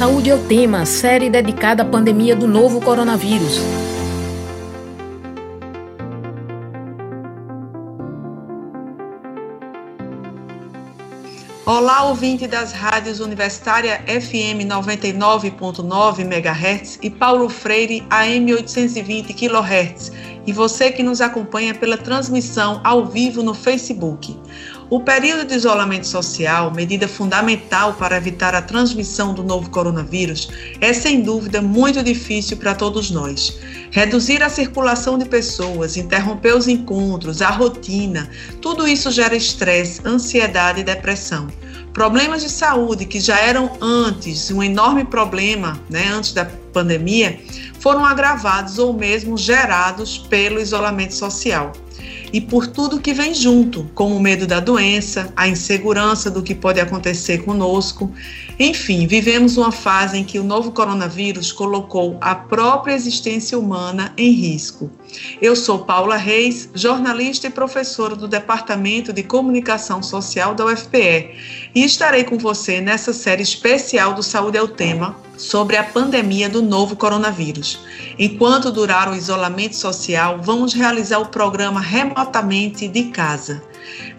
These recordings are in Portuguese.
Saúde é o tema, série dedicada à pandemia do novo coronavírus. Olá, ouvinte das rádios Universitária FM 99.9 MHz e Paulo Freire AM 820 kHz, e você que nos acompanha pela transmissão ao vivo no Facebook. O período de isolamento social, medida fundamental para evitar a transmissão do novo coronavírus, é sem dúvida muito difícil para todos nós. Reduzir a circulação de pessoas, interromper os encontros, a rotina, tudo isso gera estresse, ansiedade e depressão. Problemas de saúde que já eram antes um enorme problema, né, antes da pandemia, foram agravados ou mesmo gerados pelo isolamento social e por tudo que vem junto, como o medo da doença, a insegurança do que pode acontecer conosco. Enfim, vivemos uma fase em que o novo coronavírus colocou a própria existência humana em risco. Eu sou Paula Reis, jornalista e professora do Departamento de Comunicação Social da UFPE, e estarei com você nessa série especial do Saúde é o Tema sobre a pandemia do novo coronavírus. Enquanto durar o isolamento social, vamos realizar o programa remotamente de casa.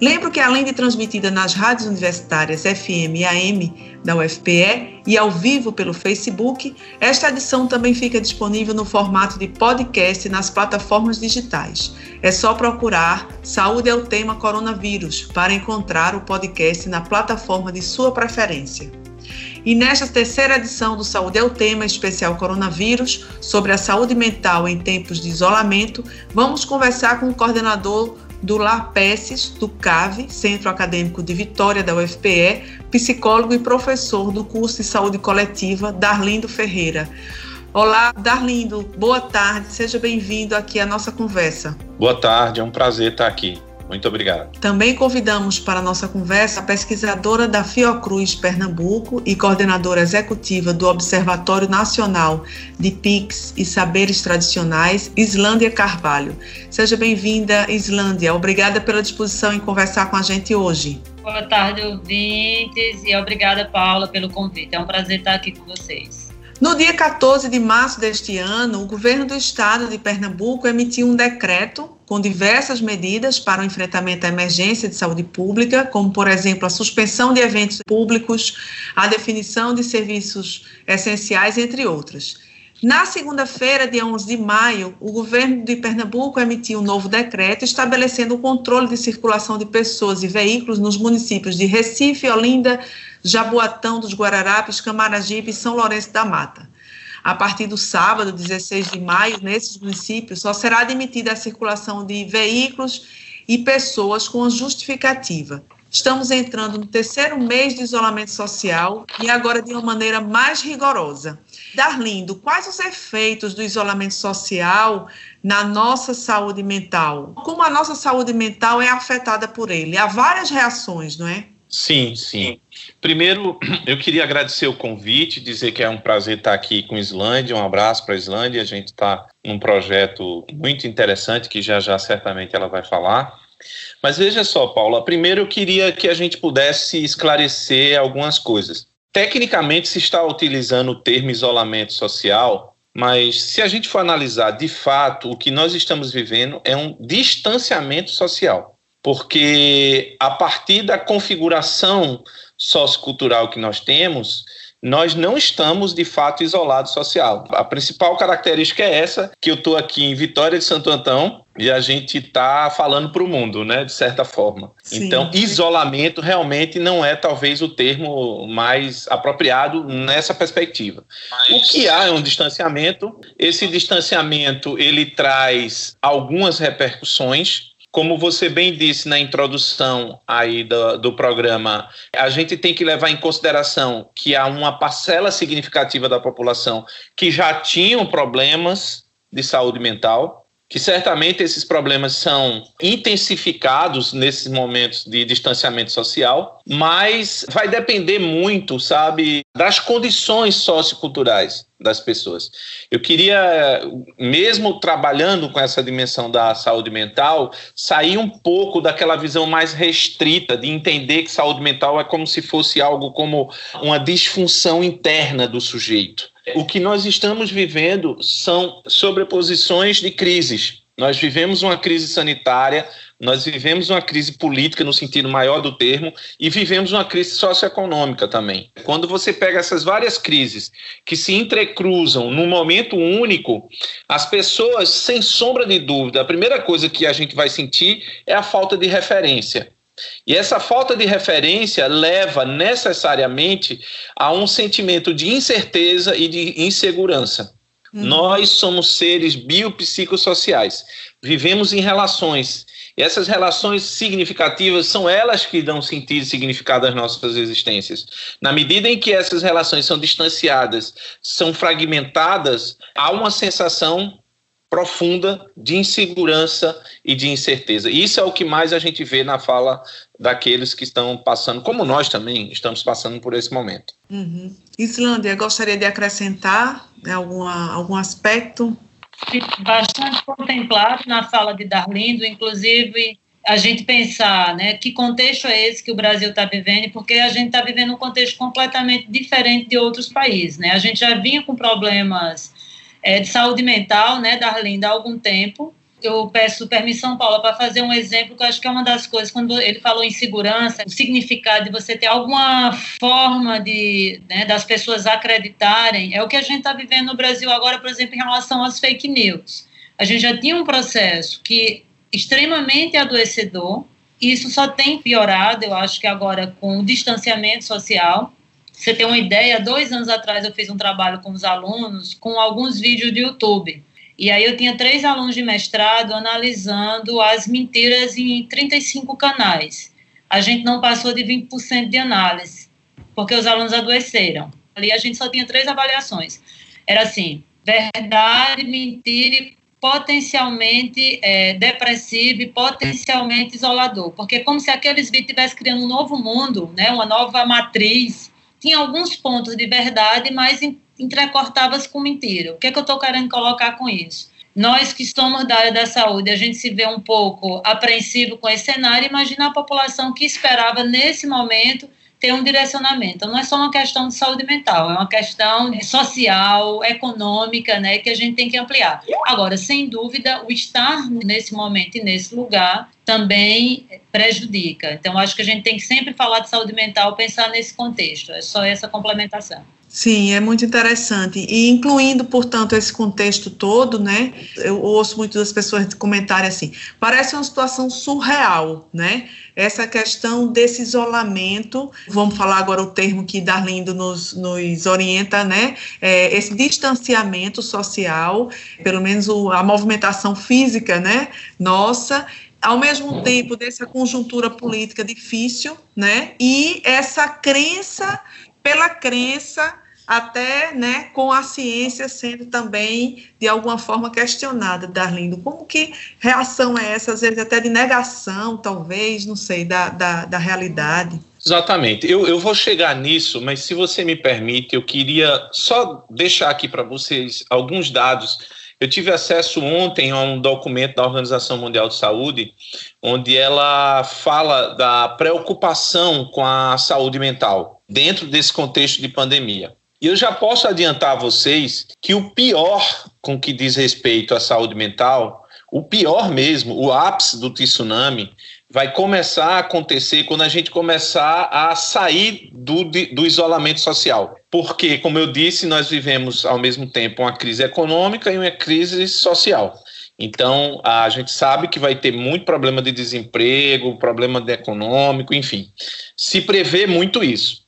Lembro que, além de transmitida nas rádios universitárias FM e AM da UFPE e ao vivo pelo Facebook, esta edição também fica disponível no formato de podcast nas plataformas digitais. É só procurar Saúde é o Tema Coronavírus para encontrar o podcast na plataforma de sua preferência. E nesta terceira edição do Saúde é o Tema Especial Coronavírus, sobre a saúde mental em tempos de isolamento, vamos conversar com o coordenador do LAPESES, do CAVE, Centro Acadêmico de Vitória da UFPE, psicólogo e professor do curso de saúde coletiva, Darlindo Ferreira. Olá, Darlindo, boa tarde, seja bem-vindo aqui à nossa conversa. Boa tarde, é um prazer estar aqui. Muito obrigado. Também convidamos para a nossa conversa a pesquisadora da Fiocruz Pernambuco e coordenadora executiva do Observatório Nacional de PICs e Saberes Tradicionais, Islândia Carvalho. Seja bem-vinda, Islândia. Obrigada pela disposição em conversar com a gente hoje. Boa tarde, ouvintes, e obrigada, Paula, pelo convite. É um prazer estar aqui com vocês. No dia 14 de março deste ano, o governo do estado de Pernambuco emitiu um decreto com diversas medidas para o enfrentamento à emergência de saúde pública, como, por exemplo, a suspensão de eventos públicos, a definição de serviços essenciais, entre outras. Na segunda-feira, dia 11 de maio, o governo de Pernambuco emitiu um novo decreto estabelecendo o controle de circulação de pessoas e veículos nos municípios de Recife, Olinda, Jaboatão dos Guararapes, Camaragibe e São Lourenço da Mata. A partir do sábado, 16 de maio, nesses municípios, só será admitida a circulação de veículos e pessoas com justificativa. Estamos entrando no terceiro mês de isolamento social e agora de uma maneira mais rigorosa. Darlindo, quais os efeitos do isolamento social na nossa saúde mental? Como a nossa saúde mental é afetada por ele? Há várias reações, não é? Sim, sim. Primeiro, eu queria agradecer o convite, dizer que é um prazer estar aqui com a Islândia. Um abraço para a Islândia. A gente está num projeto muito interessante que já já certamente ela vai falar. Mas veja só, Paula, primeiro eu queria que a gente pudesse esclarecer algumas coisas. Tecnicamente se está utilizando o termo isolamento social, mas se a gente for analisar de fato, o que nós estamos vivendo é um distanciamento social porque a partir da configuração sociocultural que nós temos, nós não estamos de fato isolados social. A principal característica é essa, que eu estou aqui em Vitória de Santo Antão e a gente está falando para o mundo, né, de certa forma. Sim. Então, isolamento realmente não é talvez o termo mais apropriado nessa perspectiva. Mas... O que há é um distanciamento. Esse distanciamento ele traz algumas repercussões como você bem disse na introdução aí do, do programa, a gente tem que levar em consideração que há uma parcela significativa da população que já tinham problemas de saúde mental, que certamente esses problemas são intensificados nesses momentos de distanciamento social, mas vai depender muito, sabe, das condições socioculturais. Das pessoas. Eu queria, mesmo trabalhando com essa dimensão da saúde mental, sair um pouco daquela visão mais restrita de entender que saúde mental é como se fosse algo como uma disfunção interna do sujeito. O que nós estamos vivendo são sobreposições de crises. Nós vivemos uma crise sanitária, nós vivemos uma crise política no sentido maior do termo e vivemos uma crise socioeconômica também. Quando você pega essas várias crises que se entrecruzam num momento único, as pessoas, sem sombra de dúvida, a primeira coisa que a gente vai sentir é a falta de referência. E essa falta de referência leva necessariamente a um sentimento de incerteza e de insegurança. Hum. Nós somos seres biopsicossociais, vivemos em relações e essas relações significativas são elas que dão sentido e significado às nossas existências. Na medida em que essas relações são distanciadas, são fragmentadas, há uma sensação profunda de insegurança e de incerteza. E isso é o que mais a gente vê na fala daqueles que estão passando, como nós também estamos passando por esse momento. Uhum. Islândia, gostaria de acrescentar né, alguma, algum aspecto bastante contemplado na fala de Darlindo, inclusive a gente pensar, né, que contexto é esse que o Brasil está vivendo, porque a gente está vivendo um contexto completamente diferente de outros países, né? A gente já vinha com problemas é, de saúde mental, né, Darlindo, há algum tempo, eu peço permissão, Paula, para fazer um exemplo que eu acho que é uma das coisas, quando ele falou em segurança, o significado de você ter alguma forma de né, das pessoas acreditarem, é o que a gente está vivendo no Brasil agora, por exemplo, em relação às fake news. A gente já tinha um processo que extremamente adoecedor, isso só tem piorado, eu acho que agora com o distanciamento social. Você tem uma ideia, dois anos atrás eu fiz um trabalho com os alunos com alguns vídeos do YouTube e aí eu tinha três alunos de mestrado analisando as mentiras em 35 canais. A gente não passou de 20% de análise, porque os alunos adoeceram. Ali a gente só tinha três avaliações. Era assim, verdade, mentira e potencialmente é, depressivo e potencialmente isolador. Porque como se aqueles vídeos estivessem criando um novo mundo, né, uma nova matriz. Tinha alguns pontos de verdade, mas entrecortadas com mentira. O que, é que eu estou querendo colocar com isso? Nós que somos da área da saúde, a gente se vê um pouco apreensivo com esse cenário, imagina a população que esperava nesse momento ter um direcionamento. Então, não é só uma questão de saúde mental, é uma questão social, econômica, né, que a gente tem que ampliar. Agora, sem dúvida, o estar nesse momento e nesse lugar também prejudica. Então, acho que a gente tem que sempre falar de saúde mental, pensar nesse contexto. É só essa complementação. Sim, é muito interessante. E incluindo, portanto, esse contexto todo, né? Eu ouço muitas das pessoas comentarem assim: parece uma situação surreal, né? Essa questão desse isolamento, vamos falar agora o termo que Darlindo nos, nos orienta, né? É, esse distanciamento social, pelo menos o, a movimentação física, né? Nossa, ao mesmo tempo dessa conjuntura política difícil, né? E essa crença pela crença até né, com a ciência sendo também de alguma forma questionada, Darlindo. Como que reação é essa, às vezes até de negação, talvez, não sei, da, da, da realidade? Exatamente. Eu, eu vou chegar nisso, mas se você me permite, eu queria só deixar aqui para vocês alguns dados. Eu tive acesso ontem a um documento da Organização Mundial de Saúde, onde ela fala da preocupação com a saúde mental dentro desse contexto de pandemia. E eu já posso adiantar a vocês que o pior com que diz respeito à saúde mental, o pior mesmo, o ápice do tsunami, vai começar a acontecer quando a gente começar a sair do, do isolamento social. Porque, como eu disse, nós vivemos ao mesmo tempo uma crise econômica e uma crise social. Então, a gente sabe que vai ter muito problema de desemprego, problema de econômico, enfim. Se prevê muito isso.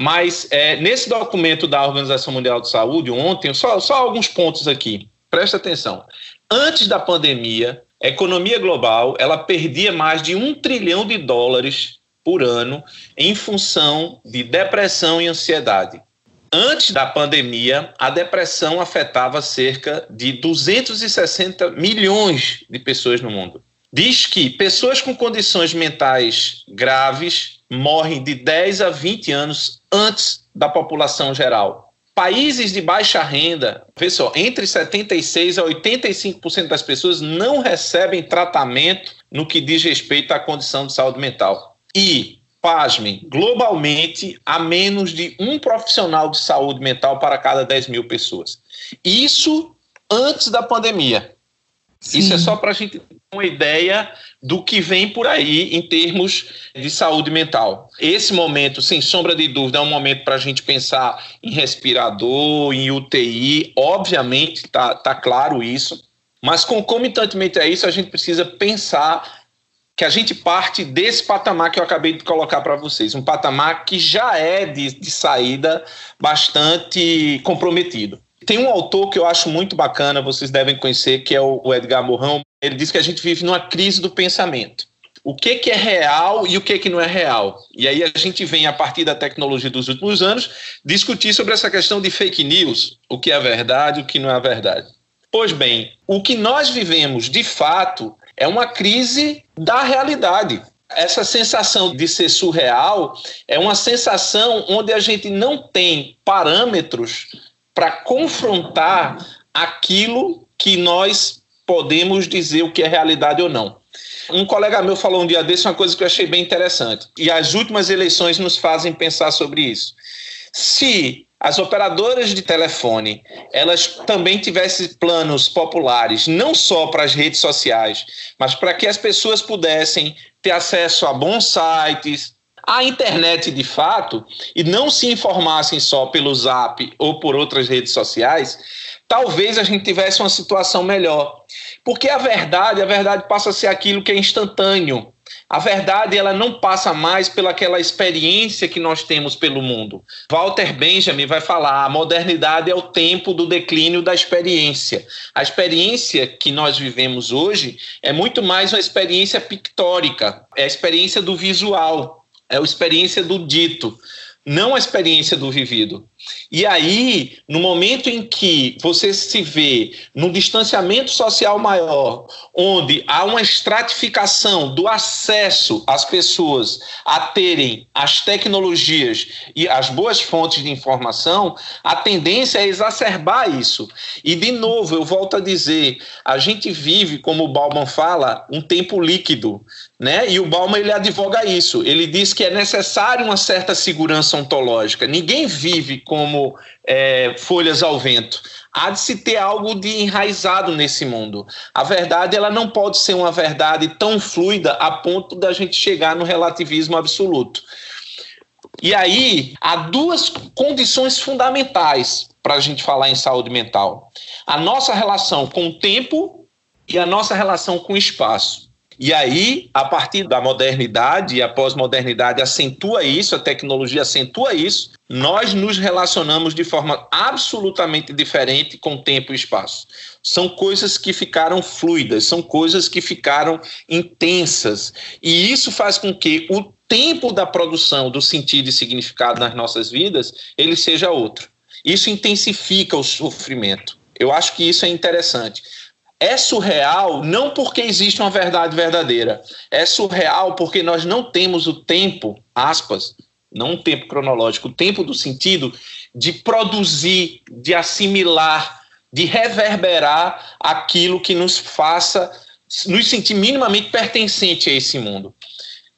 Mas é, nesse documento da Organização Mundial de Saúde, ontem, só, só alguns pontos aqui, presta atenção. Antes da pandemia, a economia global ela perdia mais de um trilhão de dólares por ano em função de depressão e ansiedade. Antes da pandemia, a depressão afetava cerca de 260 milhões de pessoas no mundo. Diz que pessoas com condições mentais graves morrem de 10 a 20 anos antes da população geral. Países de baixa renda, vê só, entre 76% a 85% das pessoas não recebem tratamento no que diz respeito à condição de saúde mental. E, pasmem, globalmente, há menos de um profissional de saúde mental para cada 10 mil pessoas. Isso antes da pandemia. Sim. Isso é só para a gente uma ideia do que vem por aí em termos de saúde mental. Esse momento, sem sombra de dúvida, é um momento para a gente pensar em respirador, em UTI, obviamente, está tá claro isso, mas concomitantemente a isso, a gente precisa pensar que a gente parte desse patamar que eu acabei de colocar para vocês, um patamar que já é de, de saída bastante comprometido. Tem um autor que eu acho muito bacana, vocês devem conhecer, que é o Edgar Morin. Ele diz que a gente vive numa crise do pensamento. O que, que é real e o que, que não é real? E aí a gente vem, a partir da tecnologia dos últimos anos, discutir sobre essa questão de fake news, o que é verdade o que não é verdade. Pois bem, o que nós vivemos de fato é uma crise da realidade. Essa sensação de ser surreal é uma sensação onde a gente não tem parâmetros para confrontar aquilo que nós podemos dizer o que é realidade ou não. Um colega meu falou um dia desse uma coisa que eu achei bem interessante, e as últimas eleições nos fazem pensar sobre isso. Se as operadoras de telefone elas também tivessem planos populares, não só para as redes sociais, mas para que as pessoas pudessem ter acesso a bons sites, a internet de fato e não se informassem só pelo Zap ou por outras redes sociais, talvez a gente tivesse uma situação melhor. Porque a verdade, a verdade passa a ser aquilo que é instantâneo. A verdade ela não passa mais pelaquela experiência que nós temos pelo mundo. Walter Benjamin vai falar: a modernidade é o tempo do declínio da experiência. A experiência que nós vivemos hoje é muito mais uma experiência pictórica, é a experiência do visual é a experiência do dito, não a experiência do vivido. E aí, no momento em que você se vê num distanciamento social maior, onde há uma estratificação do acesso às pessoas a terem as tecnologias e as boas fontes de informação, a tendência é exacerbar isso. E, de novo, eu volto a dizer: a gente vive, como o Bauman fala, um tempo líquido. Né? E o Bauman ele advoga isso. Ele diz que é necessário uma certa segurança ontológica. Ninguém vive como é, folhas ao vento. Há de se ter algo de enraizado nesse mundo. A verdade ela não pode ser uma verdade tão fluida a ponto da gente chegar no relativismo absoluto. E aí há duas condições fundamentais para a gente falar em saúde mental: a nossa relação com o tempo e a nossa relação com o espaço. E aí, a partir da modernidade e a pós-modernidade acentua isso, a tecnologia acentua isso, nós nos relacionamos de forma absolutamente diferente com tempo e espaço. São coisas que ficaram fluidas, são coisas que ficaram intensas. E isso faz com que o tempo da produção do sentido e significado nas nossas vidas, ele seja outro. Isso intensifica o sofrimento. Eu acho que isso é interessante é surreal não porque existe uma verdade verdadeira, é surreal porque nós não temos o tempo, aspas, não um tempo cronológico, o tempo do sentido de produzir, de assimilar, de reverberar aquilo que nos faça nos sentir minimamente pertencente a esse mundo.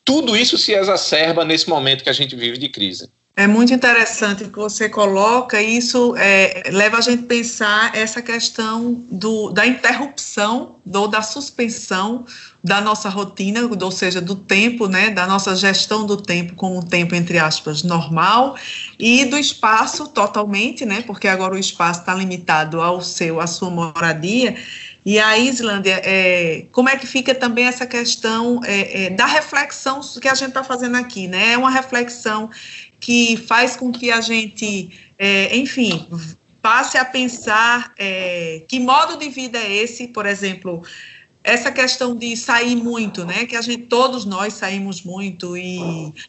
Tudo isso se exacerba nesse momento que a gente vive de crise. É muito interessante que você coloca, e isso é, leva a gente a pensar essa questão do, da interrupção, ou da suspensão da nossa rotina, ou seja, do tempo, né, da nossa gestão do tempo como um tempo, entre aspas, normal, e do espaço totalmente, né, porque agora o espaço está limitado ao seu, à sua moradia, e a Islândia, é, como é que fica também essa questão é, é, da reflexão que a gente está fazendo aqui, né? É uma reflexão que faz com que a gente, é, enfim, passe a pensar é, que modo de vida é esse, por exemplo, essa questão de sair muito, né? Que a gente, todos nós saímos muito e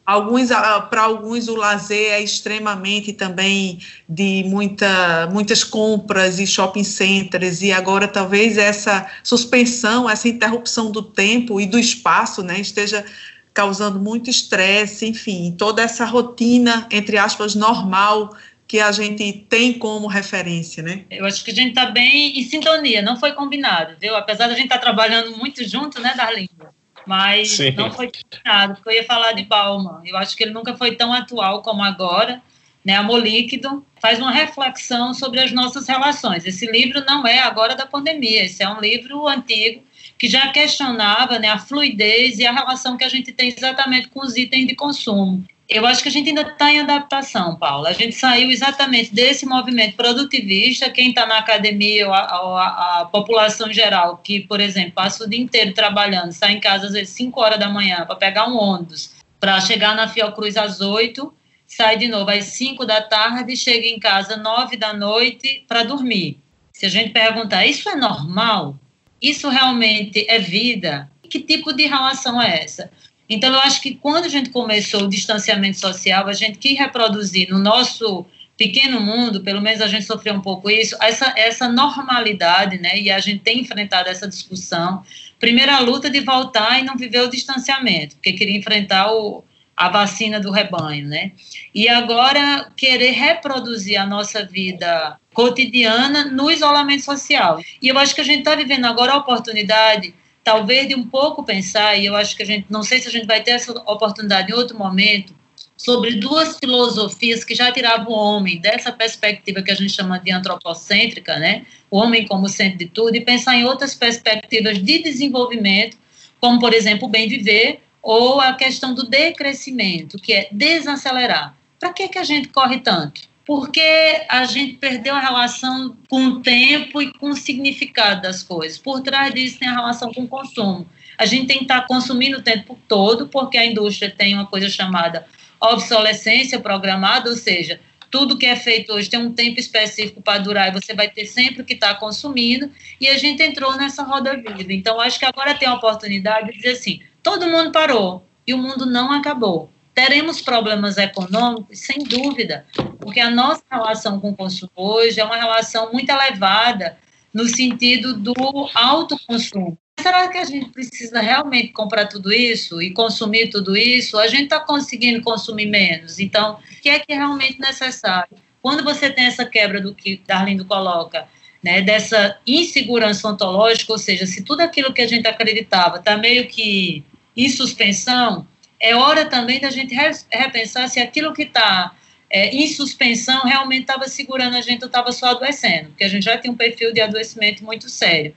alguns, para alguns o lazer é extremamente também de muita, muitas compras e shopping centers e agora talvez essa suspensão, essa interrupção do tempo e do espaço, né? Esteja causando muito estresse, enfim, toda essa rotina, entre aspas, normal que a gente tem como referência, né? Eu acho que a gente está bem em sintonia, não foi combinado, viu? Apesar da gente estar tá trabalhando muito junto, né, Darlinda? Mas Sim. não foi combinado, porque eu ia falar de Bauman. Eu acho que ele nunca foi tão atual como agora. Né, Amor Líquido faz uma reflexão sobre as nossas relações. Esse livro não é agora da pandemia, esse é um livro antigo que já questionava né, a fluidez e a relação que a gente tem exatamente com os itens de consumo. Eu acho que a gente ainda está em adaptação, Paula. A gente saiu exatamente desse movimento produtivista. Quem está na academia, a, a, a, população geral, que, por exemplo, passa o dia inteiro trabalhando, sai em casa às vezes 5 horas da manhã para pegar um ônibus, para chegar na Fiocruz às 8, sai de novo às 5 da tarde, chega em casa às 9 da noite para dormir. Se a gente perguntar, isso é normal? Isso realmente é vida? Que tipo de relação é essa? Então, eu acho que quando a gente começou o distanciamento social, a gente quis reproduzir no nosso pequeno mundo, pelo menos a gente sofreu um pouco isso, essa, essa normalidade, né? E a gente tem enfrentado essa discussão. Primeira luta de voltar e não viver o distanciamento, porque queria enfrentar o, a vacina do rebanho, né? E agora querer reproduzir a nossa vida cotidiana no isolamento social. E eu acho que a gente está vivendo agora a oportunidade talvez de um pouco pensar, e eu acho que a gente, não sei se a gente vai ter essa oportunidade em outro momento, sobre duas filosofias que já tiravam o homem dessa perspectiva que a gente chama de antropocêntrica, né? O homem como centro de tudo, e pensar em outras perspectivas de desenvolvimento, como, por exemplo, o bem viver, ou a questão do decrescimento, que é desacelerar. Para que, que a gente corre tanto? Porque a gente perdeu a relação com o tempo e com o significado das coisas. Por trás disso tem a relação com o consumo. A gente tem que estar consumindo o tempo todo, porque a indústria tem uma coisa chamada obsolescência programada, ou seja, tudo que é feito hoje tem um tempo específico para durar e você vai ter sempre que estar consumindo, e a gente entrou nessa roda viva. Então, acho que agora tem a oportunidade de dizer assim: todo mundo parou e o mundo não acabou. Teremos problemas econômicos, sem dúvida, porque a nossa relação com o consumo hoje é uma relação muito elevada no sentido do alto consumo. Será que a gente precisa realmente comprar tudo isso e consumir tudo isso? A gente está conseguindo consumir menos. Então, o que é que é realmente necessário? Quando você tem essa quebra do que Darlindo coloca, né, dessa insegurança ontológica, ou seja, se tudo aquilo que a gente acreditava está meio que em suspensão, é hora também da gente repensar se aquilo que está é, em suspensão realmente estava segurando a gente ou estava só adoecendo, porque a gente já tem um perfil de adoecimento muito sério.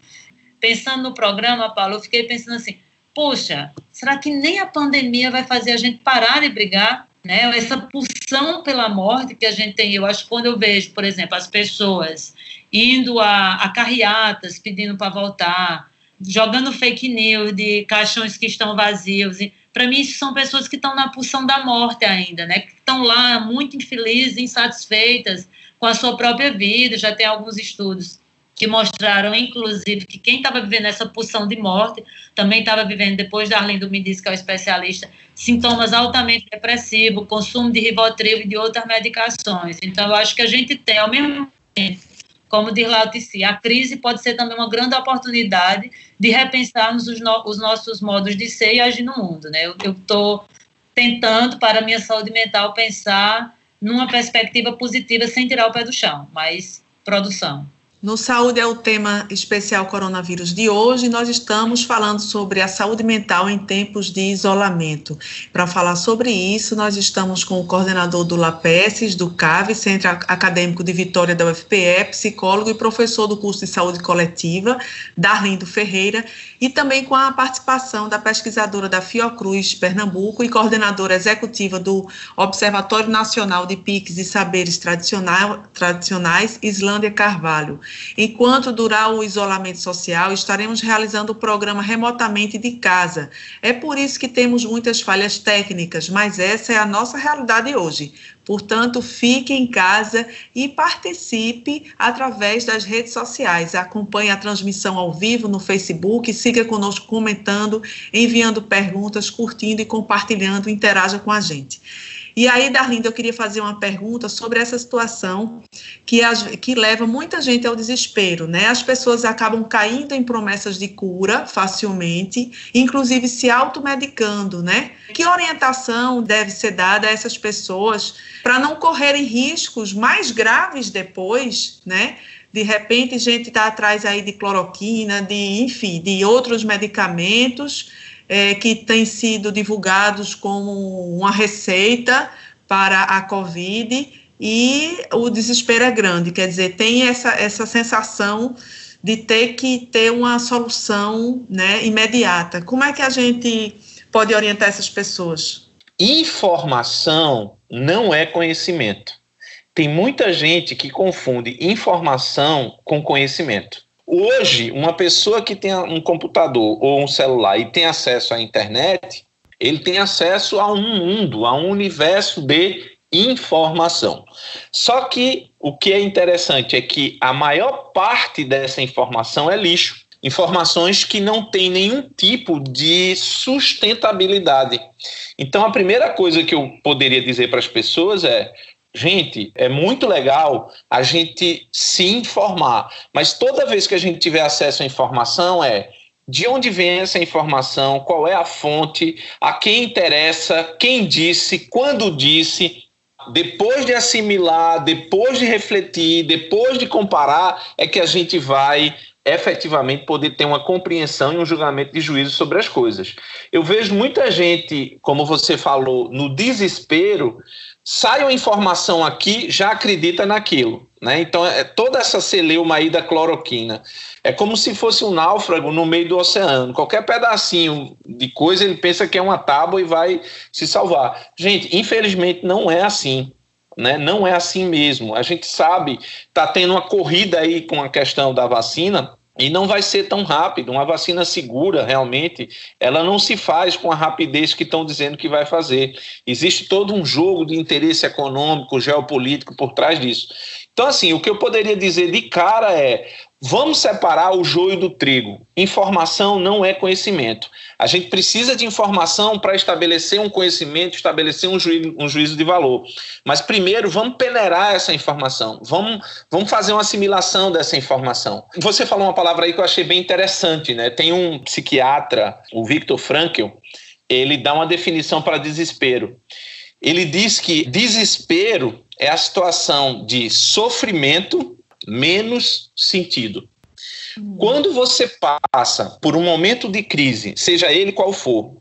Pensando no programa, Paulo, eu fiquei pensando assim, poxa, será que nem a pandemia vai fazer a gente parar de brigar? Né? Essa pulsão pela morte que a gente tem, eu acho que quando eu vejo, por exemplo, as pessoas indo a, a carreatas pedindo para voltar, jogando fake news de caixões que estão vazios, para mim, são pessoas que estão na pulsão da morte ainda, né? Que estão lá muito infelizes, insatisfeitas com a sua própria vida. Já tem alguns estudos que mostraram, inclusive, que quem estava vivendo essa pulsão de morte também estava vivendo, depois da Arlindo me disse que é o especialista, sintomas altamente depressivos, consumo de Rivotril e de outras medicações. Então, eu acho que a gente tem, ao mesmo tempo, como diz lá a crise pode ser também uma grande oportunidade de repensarmos os, no, os nossos modos de ser e agir no mundo. Né? Eu estou tentando, para a minha saúde mental, pensar numa perspectiva positiva sem tirar o pé do chão, mas produção. No Saúde é o tema especial coronavírus de hoje. Nós estamos falando sobre a saúde mental em tempos de isolamento. Para falar sobre isso, nós estamos com o coordenador do LAPESES, do CAV, Centro Acadêmico de Vitória da UFPE, psicólogo e professor do curso de saúde coletiva, Darlindo Ferreira, e também com a participação da pesquisadora da Fiocruz Pernambuco e coordenadora executiva do Observatório Nacional de PICs e Saberes Tradicionais, Islândia Carvalho. Enquanto durar o isolamento social, estaremos realizando o programa remotamente de casa. É por isso que temos muitas falhas técnicas, mas essa é a nossa realidade hoje. Portanto, fique em casa e participe através das redes sociais. Acompanhe a transmissão ao vivo no Facebook, siga conosco comentando, enviando perguntas, curtindo e compartilhando, interaja com a gente. E aí, Darlinda, eu queria fazer uma pergunta sobre essa situação que, que leva muita gente ao desespero, né? As pessoas acabam caindo em promessas de cura facilmente, inclusive se automedicando, né? Que orientação deve ser dada a essas pessoas para não correrem riscos mais graves depois, né? de repente gente está atrás aí de cloroquina, de enfim, de outros medicamentos é, que têm sido divulgados como uma receita para a Covid e o desespero é grande, quer dizer, tem essa, essa sensação de ter que ter uma solução né, imediata. Como é que a gente pode orientar essas pessoas? Informação não é conhecimento. Tem muita gente que confunde informação com conhecimento. Hoje, uma pessoa que tem um computador ou um celular e tem acesso à internet, ele tem acesso a um mundo, a um universo de informação. Só que o que é interessante é que a maior parte dessa informação é lixo. Informações que não têm nenhum tipo de sustentabilidade. Então, a primeira coisa que eu poderia dizer para as pessoas é: Gente, é muito legal a gente se informar, mas toda vez que a gente tiver acesso à informação é de onde vem essa informação, qual é a fonte, a quem interessa, quem disse, quando disse, depois de assimilar, depois de refletir, depois de comparar, é que a gente vai efetivamente poder ter uma compreensão e um julgamento de juízo sobre as coisas. Eu vejo muita gente, como você falou, no desespero sai uma informação aqui, já acredita naquilo. Né? Então, é toda essa celeuma aí da cloroquina. É como se fosse um náufrago no meio do oceano. Qualquer pedacinho de coisa ele pensa que é uma tábua e vai se salvar. Gente, infelizmente não é assim. Né? Não é assim mesmo. A gente sabe, está tendo uma corrida aí com a questão da vacina e não vai ser tão rápido. Uma vacina segura, realmente, ela não se faz com a rapidez que estão dizendo que vai fazer. Existe todo um jogo de interesse econômico, geopolítico por trás disso. Então, assim, o que eu poderia dizer de cara é: Vamos separar o joio do trigo. Informação não é conhecimento. A gente precisa de informação para estabelecer um conhecimento, estabelecer um juízo, um juízo de valor. Mas primeiro, vamos peneirar essa informação. Vamos, vamos fazer uma assimilação dessa informação. Você falou uma palavra aí que eu achei bem interessante, né? Tem um psiquiatra, o Viktor Frankl, ele dá uma definição para desespero. Ele diz que desespero é a situação de sofrimento menos sentido. Hum. Quando você passa por um momento de crise, seja ele qual for,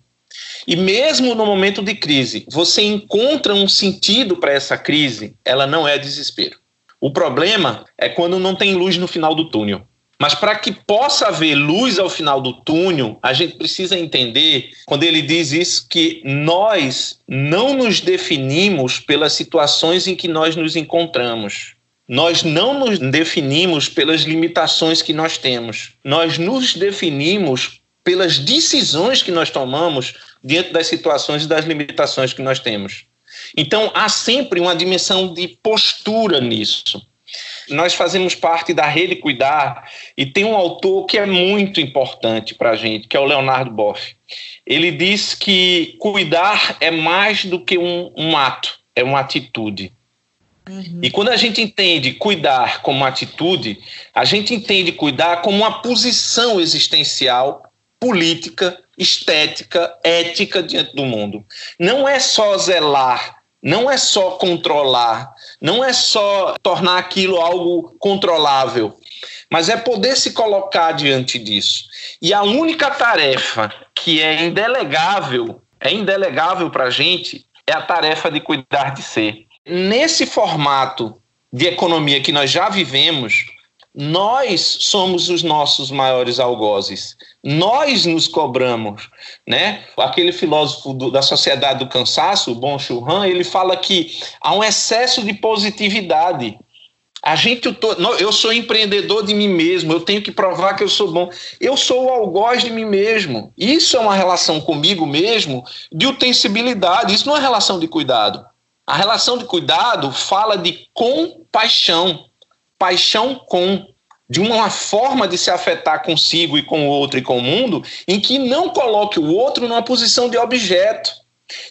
e mesmo no momento de crise, você encontra um sentido para essa crise, ela não é desespero. O problema é quando não tem luz no final do túnel. Mas para que possa haver luz ao final do túnel, a gente precisa entender, quando ele diz isso, que nós não nos definimos pelas situações em que nós nos encontramos. Nós não nos definimos pelas limitações que nós temos. Nós nos definimos pelas decisões que nós tomamos diante das situações e das limitações que nós temos. Então, há sempre uma dimensão de postura nisso. Nós fazemos parte da Rede Cuidar e tem um autor que é muito importante para a gente, que é o Leonardo Boff. Ele diz que cuidar é mais do que um, um ato, é uma atitude. Uhum. E quando a gente entende cuidar como atitude, a gente entende cuidar como uma posição existencial, política, estética, ética diante do mundo. Não é só zelar, não é só controlar, não é só tornar aquilo algo controlável, mas é poder se colocar diante disso. E a única tarefa que é indelegável, é indelegável para a gente, é a tarefa de cuidar de ser nesse formato de economia que nós já vivemos, nós somos os nossos maiores algozes. Nós nos cobramos, né? Aquele filósofo do, da sociedade do cansaço, o Bon Churran, ele fala que há um excesso de positividade. A gente, eu, sou empreendedor de mim mesmo, eu tenho que provar que eu sou bom. Eu sou o algoz de mim mesmo. Isso é uma relação comigo mesmo de utensibilidade, isso não é relação de cuidado. A relação de cuidado fala de compaixão, paixão com, de uma forma de se afetar consigo e com o outro e com o mundo, em que não coloque o outro numa posição de objeto.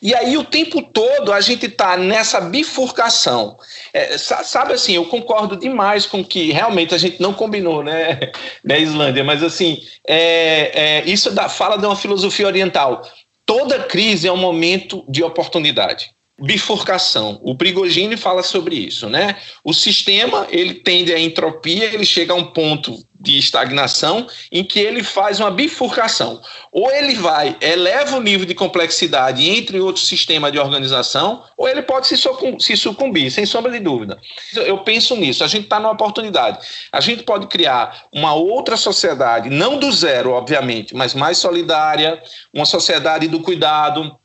E aí o tempo todo a gente está nessa bifurcação. É, sabe assim, eu concordo demais com que realmente a gente não combinou, né, né Islândia? Mas assim, é, é, isso da, fala de uma filosofia oriental. Toda crise é um momento de oportunidade bifurcação. O Prigogine fala sobre isso, né? O sistema, ele tende à entropia, ele chega a um ponto de estagnação em que ele faz uma bifurcação. Ou ele vai, eleva o nível de complexidade entre outro sistema de organização, ou ele pode se, se sucumbir, sem sombra de dúvida. Eu penso nisso, a gente está numa oportunidade. A gente pode criar uma outra sociedade, não do zero, obviamente, mas mais solidária, uma sociedade do cuidado,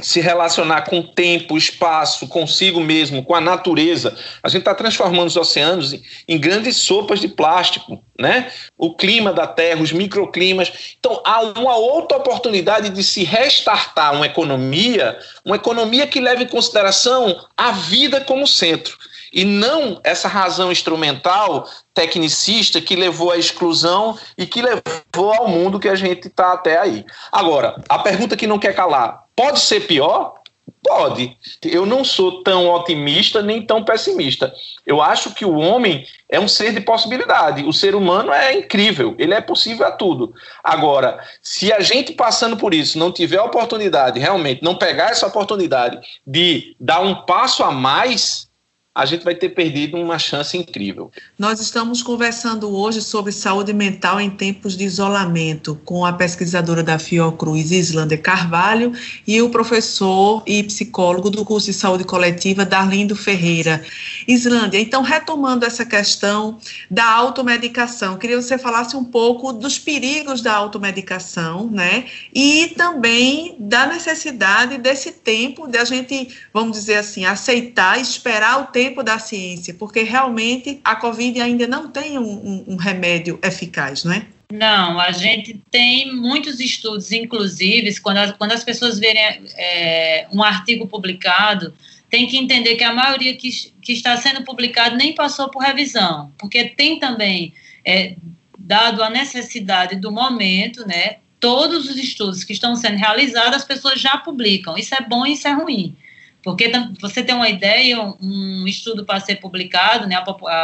se relacionar com tempo, espaço, consigo mesmo, com a natureza. A gente está transformando os oceanos em, grandes sopas de plástico, né? O clima da Terra, os microclimas. Então, há uma outra oportunidade de se restartar uma economia, uma economia que leve em consideração a vida como centro e não essa razão instrumental tecnicista que levou à exclusão e que levou ao mundo que a gente está até aí. Agora, a pergunta que não quer calar: pode ser pior? Pode. Eu não sou tão otimista nem tão pessimista. Eu acho que o homem é um ser de possibilidade. O ser humano é incrível, ele é possível a tudo. Agora, se a gente passando por isso não tiver a oportunidade, realmente, não pegar essa oportunidade de dar um passo a mais, a gente vai ter perdido uma chance incrível. Nós estamos conversando hoje sobre saúde mental em tempos de isolamento com a pesquisadora da Fiocruz, Islândia Carvalho, e o professor e psicólogo do curso de saúde coletiva, Darlindo Ferreira. Islândia, então, retomando essa questão da automedicação, queria que você falasse um pouco dos perigos da automedicação, né? E também da necessidade desse tempo de a gente, vamos dizer assim, aceitar, esperar o tempo tempo da ciência, porque realmente a Covid ainda não tem um, um, um remédio eficaz, não é? Não, a gente tem muitos estudos, inclusive, quando as, quando as pessoas verem é, um artigo publicado, tem que entender que a maioria que, que está sendo publicado nem passou por revisão, porque tem também, é, dado a necessidade do momento, né, todos os estudos que estão sendo realizados, as pessoas já publicam. Isso é bom e isso é ruim. Porque você tem uma ideia, um estudo para ser publicado, né,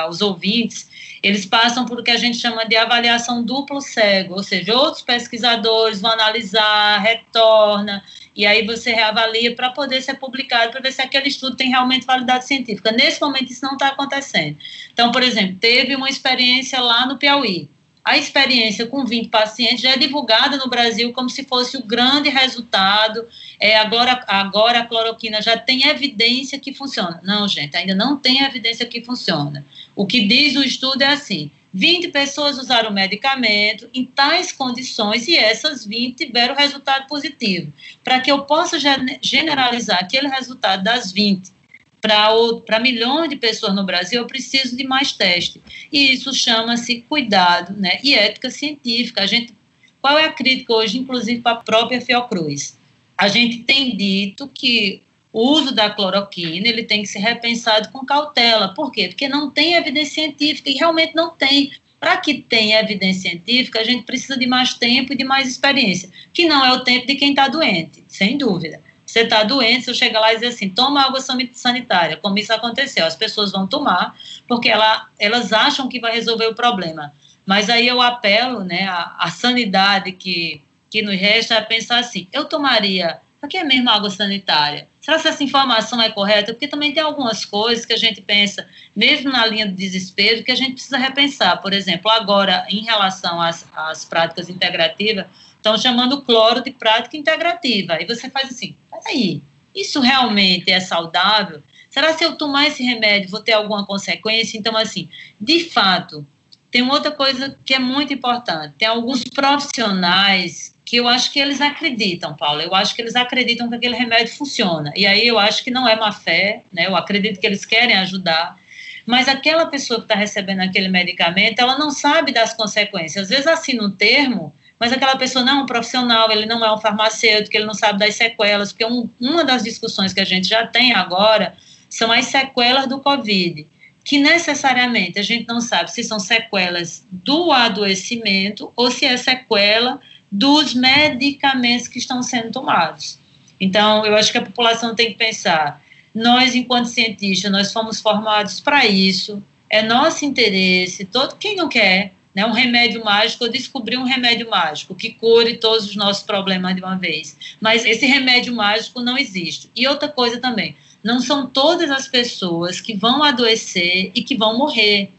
os ouvintes, eles passam por o que a gente chama de avaliação duplo cego, ou seja, outros pesquisadores vão analisar, retorna, e aí você reavalia para poder ser publicado, para ver se aquele estudo tem realmente validade científica. Nesse momento isso não está acontecendo. Então, por exemplo, teve uma experiência lá no Piauí, a experiência com 20 pacientes já é divulgada no Brasil como se fosse o grande resultado. É, agora, agora a cloroquina já tem evidência que funciona. Não, gente, ainda não tem evidência que funciona. O que diz o estudo é assim: 20 pessoas usaram o medicamento em tais condições e essas 20 tiveram resultado positivo. Para que eu possa generalizar aquele resultado das 20 para milhões de pessoas no Brasil, eu preciso de mais teste. E isso chama-se cuidado né, e ética científica. A gente, qual é a crítica hoje, inclusive, para a própria Fiocruz? A gente tem dito que o uso da cloroquina ele tem que ser repensado com cautela. Por quê? Porque não tem evidência científica, e realmente não tem. Para que tenha evidência científica, a gente precisa de mais tempo e de mais experiência, que não é o tempo de quem está doente, sem dúvida. Você está doente, você chega lá e diz assim, toma água sanitária, como isso aconteceu. As pessoas vão tomar, porque ela, elas acham que vai resolver o problema. Mas aí eu apelo, né, a, a sanidade que, que nos resta é pensar assim, eu tomaria, aqui é mesmo água sanitária? Será que essa informação é correta? Porque também tem algumas coisas que a gente pensa, mesmo na linha do desespero, que a gente precisa repensar. Por exemplo, agora, em relação às, às práticas integrativas, estão chamando cloro de prática integrativa. Aí você faz assim, peraí, isso realmente é saudável? Será que se eu tomar esse remédio vou ter alguma consequência? Então, assim, de fato, tem outra coisa que é muito importante. Tem alguns profissionais que eu acho que eles acreditam, Paulo. Eu acho que eles acreditam que aquele remédio funciona. E aí eu acho que não é má fé, né? Eu acredito que eles querem ajudar. Mas aquela pessoa que está recebendo aquele medicamento, ela não sabe das consequências. Às vezes assina um termo mas aquela pessoa não é um profissional, ele não é um farmacêutico, ele não sabe das sequelas, porque um, uma das discussões que a gente já tem agora são as sequelas do Covid, que necessariamente a gente não sabe se são sequelas do adoecimento ou se é sequela dos medicamentos que estão sendo tomados. Então, eu acho que a população tem que pensar. Nós, enquanto cientistas, nós fomos formados para isso. É nosso interesse. Todo quem não quer, né, um remédio mágico, eu descobri um remédio mágico que cure todos os nossos problemas de uma vez. Mas esse remédio mágico não existe. E outra coisa também, não são todas as pessoas que vão adoecer e que vão morrer.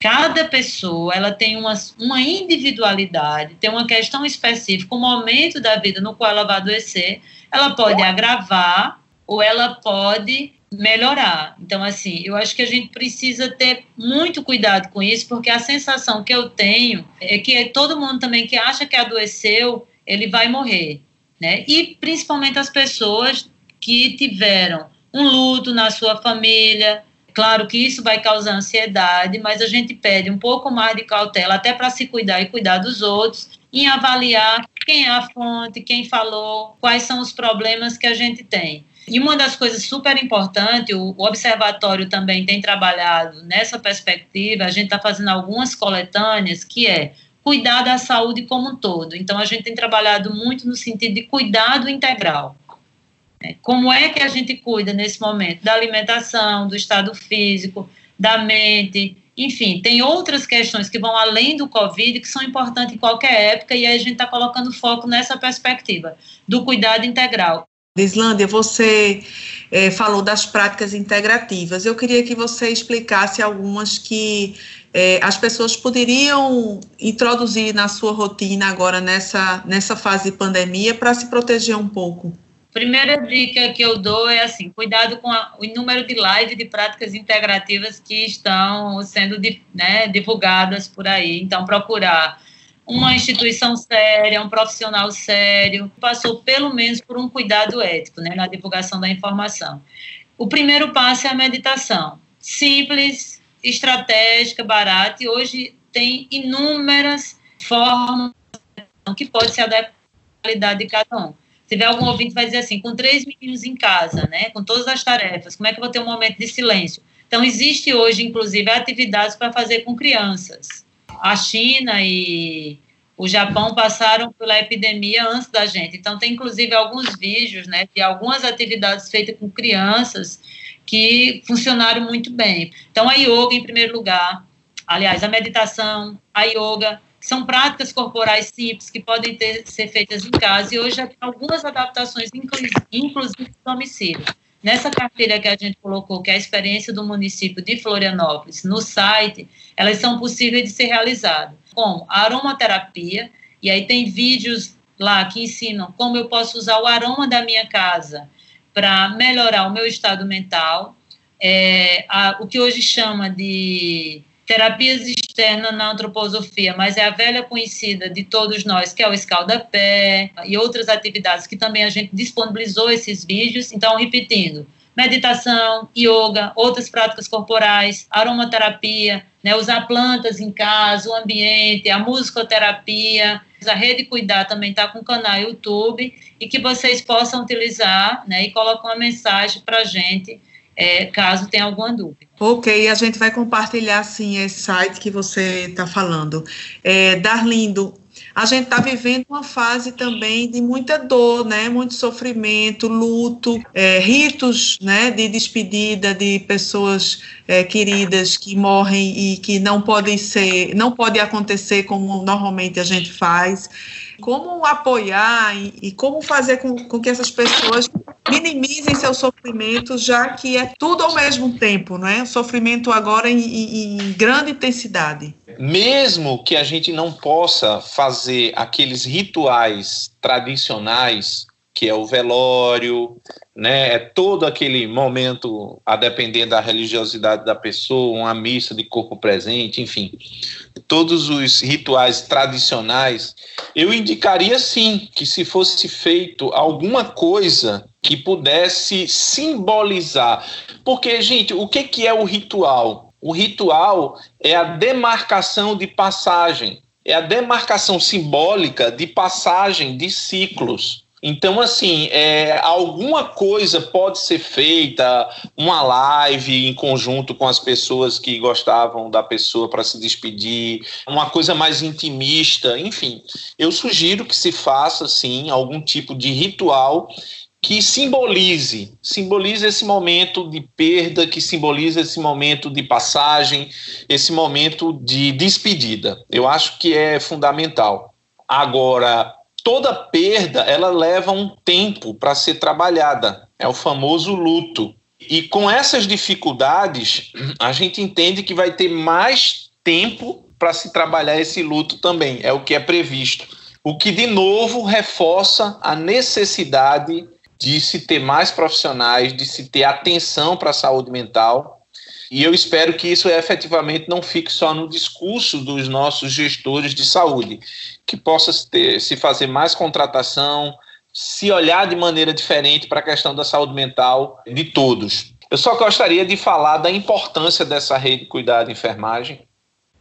Cada pessoa ela tem uma, uma individualidade, tem uma questão específica, um momento da vida no qual ela vai adoecer, ela pode agravar ou ela pode melhorar. Então, assim, eu acho que a gente precisa ter muito cuidado com isso, porque a sensação que eu tenho é que todo mundo também que acha que adoeceu, ele vai morrer, né? E principalmente as pessoas que tiveram um luto na sua família, Claro que isso vai causar ansiedade, mas a gente pede um pouco mais de cautela, até para se cuidar e cuidar dos outros, em avaliar quem é a fonte, quem falou, quais são os problemas que a gente tem. E uma das coisas super importantes, o, observatório também tem trabalhado nessa perspectiva, a gente está fazendo algumas coletâneas, que é cuidar da saúde como um todo. Então, a gente tem trabalhado muito no sentido de cuidado integral. É, como é que a gente cuida nesse momento da alimentação, do estado físico, da mente, enfim, tem outras questões que vão além do Covid que são importantes em qualquer época e aí a gente está colocando foco nessa perspectiva do cuidado integral. Islândia, você é, falou das práticas integrativas. Eu queria que você explicasse algumas que é, as pessoas poderiam introduzir na sua rotina agora nessa, nessa fase de pandemia para se proteger um pouco. Primeira dica que eu dou é assim, cuidado com a, o número de lives de práticas integrativas que estão sendo né, divulgadas por aí. Então, procurar uma instituição séria, um profissional sério, passou pelo menos por um cuidado ético né, na divulgação da informação. O primeiro passo é a meditação. Simples, estratégica, barata, e hoje tem inúmeras formas que pode se adequar à qualidade de cada um tiver algum ouvinte vai dizer assim, com três meninos em casa, né, com todas as tarefas, como é que eu vou ter um momento de silêncio? Então, existe hoje, inclusive, atividades para fazer com crianças. A China e o Japão passaram pela epidemia antes da gente. Então, tem, inclusive, alguns vídeos, né, de algumas atividades feitas com crianças que funcionaram muito bem. Então, a yoga, em primeiro lugar, aliás, a meditação, a yoga, são práticas corporais simples que podem ter, ser feitas em casa e hoje tem algumas adaptações, inclusive no domicílio. Nessa carteira que a gente colocou, que é a experiência do município de Florianópolis, no site, elas são possíveis de ser realizadas, como aromaterapia, e aí tem vídeos lá que ensinam como eu posso usar o aroma da minha casa para melhorar o meu estado mental, é, a, o que hoje chama de terapias externas na antroposofia, mas é a velha conhecida de todos nós, que é o escalda-pé e outras atividades que também a gente disponibilizou esses vídeos. Então, repetindo, meditação, yoga, outras práticas corporais, aromaterapia, né, usar plantas em casa, o ambiente, a musicoterapia, a Rede Cuidar também está com o canal YouTube e que vocês possam utilizar né, e colocar uma mensagem para a gente é, caso tenha alguma dúvida. Ok, a gente vai compartilhar sim esse site que você está falando. É, Darlindo, a gente está vivendo uma fase também de muita dor, né? Muito sofrimento, luto, é, ritos, né? De despedida de pessoas é, queridas que morrem e que não podem ser, não pode acontecer como normalmente a gente faz como apoiar e, e como fazer com, com, que essas pessoas minimizem seus sofrimentos, já que é tudo ao mesmo tempo, é? O sofrimento agora em, em, em grande intensidade. Mesmo que a gente não possa fazer aqueles rituais tradicionais que é o velório, né? É todo aquele momento, a depender da religiosidade da pessoa, uma missa de corpo presente, enfim, todos os rituais tradicionais, eu indicaria sim que se fosse feito alguma coisa que pudesse simbolizar, porque gente, o que que é o ritual? O ritual é a demarcação de passagem, é a demarcação simbólica de passagem de ciclos. Então, assim, é, alguma coisa pode ser feita, uma live em conjunto com as pessoas que gostavam da pessoa para se despedir, uma coisa mais intimista, enfim. Eu sugiro que se faça, sim, algum tipo de ritual que simbolize, simbolize esse momento de perda, que simbolize esse momento de passagem, esse momento de despedida. Eu acho que é fundamental. Agora, toda perda, ela leva um tempo para ser trabalhada. É o famoso luto. E com essas dificuldades, a gente entende que vai ter mais tempo para se trabalhar esse luto também, é o que é previsto. O que, de novo, reforça a necessidade de se ter mais profissionais, de se ter atenção para a saúde mental. E eu espero que isso efetivamente não fique só no discurso dos nossos gestores de saúde, que possa ter, se fazer mais contratação, se olhar de maneira diferente para a questão da saúde mental de todos. Eu só gostaria de falar da importância dessa rede de cuidado e enfermagem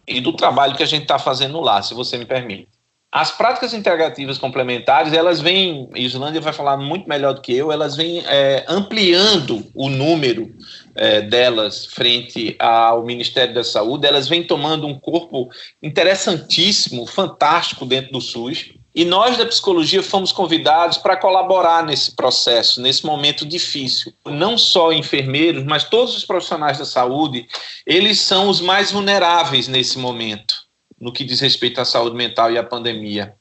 e do trabalho que a gente está fazendo lá, se você me permite. As práticas integrativas complementares, elas vêm, Islândia vai falar muito melhor do que eu, elas vêm é, ampliando o número é, delas frente ao Ministério da Saúde, elas vêm tomando um corpo interessantíssimo, fantástico dentro do SUS. E nós da psicologia fomos convidados para colaborar nesse processo, nesse momento difícil. Não só enfermeiros, mas todos os profissionais da saúde, eles são os mais vulneráveis nesse momento no que diz respeito à saúde mental e à pandemia.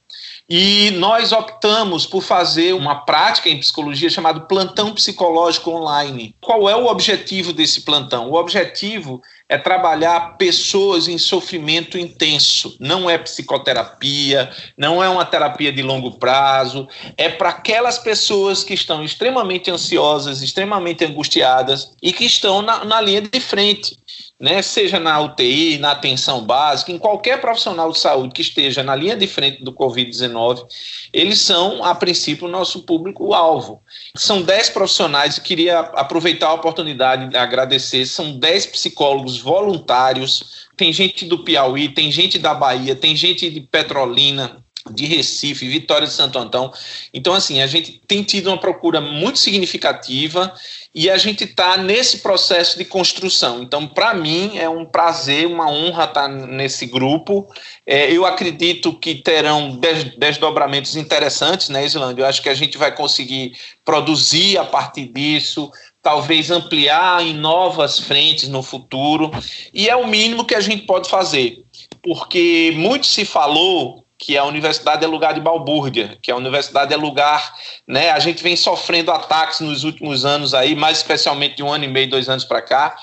E nós optamos por fazer uma prática em psicologia chamada plantão psicológico online. Qual é o objetivo desse plantão? O objetivo é trabalhar pessoas em sofrimento intenso. Não é psicoterapia, não é uma terapia de longo prazo, é para aquelas pessoas que estão extremamente ansiosas, extremamente angustiadas e que estão na, na linha de frente né, seja na UTI, na atenção básica, em qualquer profissional de saúde que esteja na linha de frente do Covid-19, eles são, a princípio, o nosso público-alvo. São 10 profissionais, e queria aproveitar a oportunidade de agradecer, são 10 psicólogos voluntários, tem gente do Piauí, tem gente da Bahia, tem gente de Petrolina, de Recife, Vitória de Santo Antão. Então, assim, a gente tem tido uma procura muito significativa e a gente está nesse processo de construção. Então, para mim, é um prazer, uma honra estar tá nesse grupo. É, eu acredito que terão des desdobramentos interessantes, né, Islândia? Eu acho que a gente vai conseguir produzir a partir disso, talvez ampliar em novas frentes no futuro, e é o mínimo que a gente pode fazer, porque muito se falou que a universidade é lugar de balbúrdia, que a universidade é lugar, né? A gente vem sofrendo ataques nos últimos anos aí, mais especialmente de um ano e meio, dois anos para cá,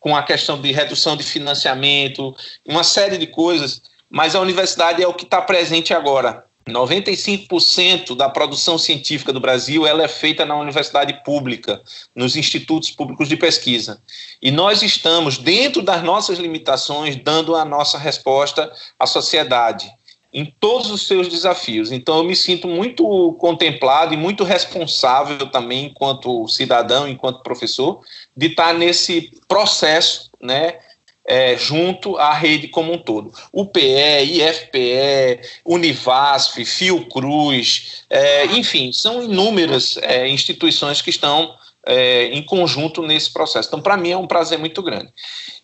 com a questão de redução de financiamento, uma série de coisas, mas a universidade é o que está presente agora. 95% da produção científica do Brasil ela é feita na universidade pública, nos institutos públicos de pesquisa. E nós estamos, dentro das nossas limitações, dando a nossa resposta à sociedade em todos os seus desafios. Então, eu me sinto muito contemplado e muito responsável também, enquanto cidadão, enquanto professor, de estar nesse processo, né? É, junto à rede como um todo. UPE, IFPE, Univasf, Fiocruz, é, enfim, são inúmeras é, instituições que estão é, em conjunto nesse processo. Então, para mim, é um prazer muito grande.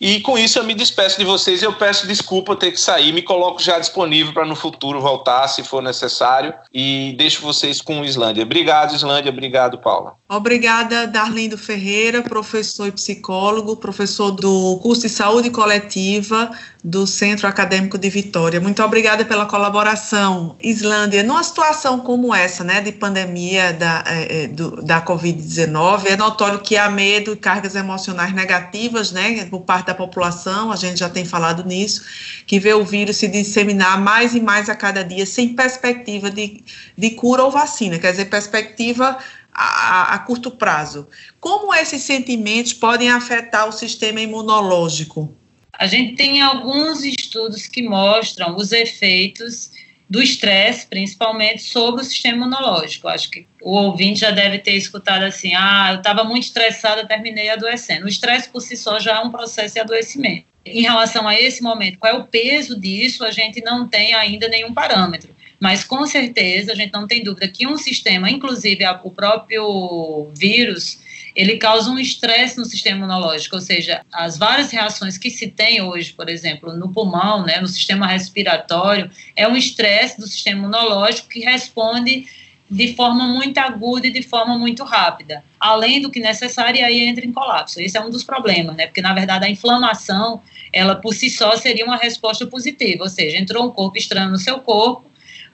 E com isso, eu me despeço de vocês. Eu peço desculpa ter que sair, me coloco já disponível para no futuro voltar, se for necessário, e deixo vocês com o Islândia. Obrigado, Islândia. Obrigado, Paula. Obrigada, Darlindo Ferreira, professor e psicólogo, professor do curso de saúde coletiva do Centro Acadêmico de Vitória. Muito obrigada pela colaboração. Islândia, numa situação como essa, né, de pandemia da, é, é do, da Covid-19, é notório que há medo e cargas emocionais negativas, né, por parte da população, a gente já tem falado nisso, que vê o vírus se disseminar mais e mais a cada dia, sem perspectiva de, de cura ou vacina, quer dizer, perspectiva a, a, curto prazo. Como esses sentimentos podem afetar o sistema imunológico? A gente tem alguns estudos que mostram os efeitos do estresse, principalmente sobre o sistema imunológico. Acho que o ouvinte já deve ter escutado assim: ah, eu estava muito estressada, terminei adoecendo. O estresse por si só já é um processo de adoecimento. Em relação a esse momento, qual é o peso disso? A gente não tem ainda nenhum parâmetro. Mas com certeza a gente não tem dúvida que um sistema, inclusive o próprio vírus, ele causa um estresse no sistema imunológico, ou seja, as várias reações que se tem hoje, por exemplo, no pulmão, né, no sistema respiratório, é um estresse do sistema imunológico que responde de forma muito aguda e de forma muito rápida, além do que necessário, e aí entra em colapso. Esse é um dos problemas, né? Porque, na verdade, a inflamação, ela por si só seria uma resposta positiva, ou seja, entrou um corpo estranho no seu corpo,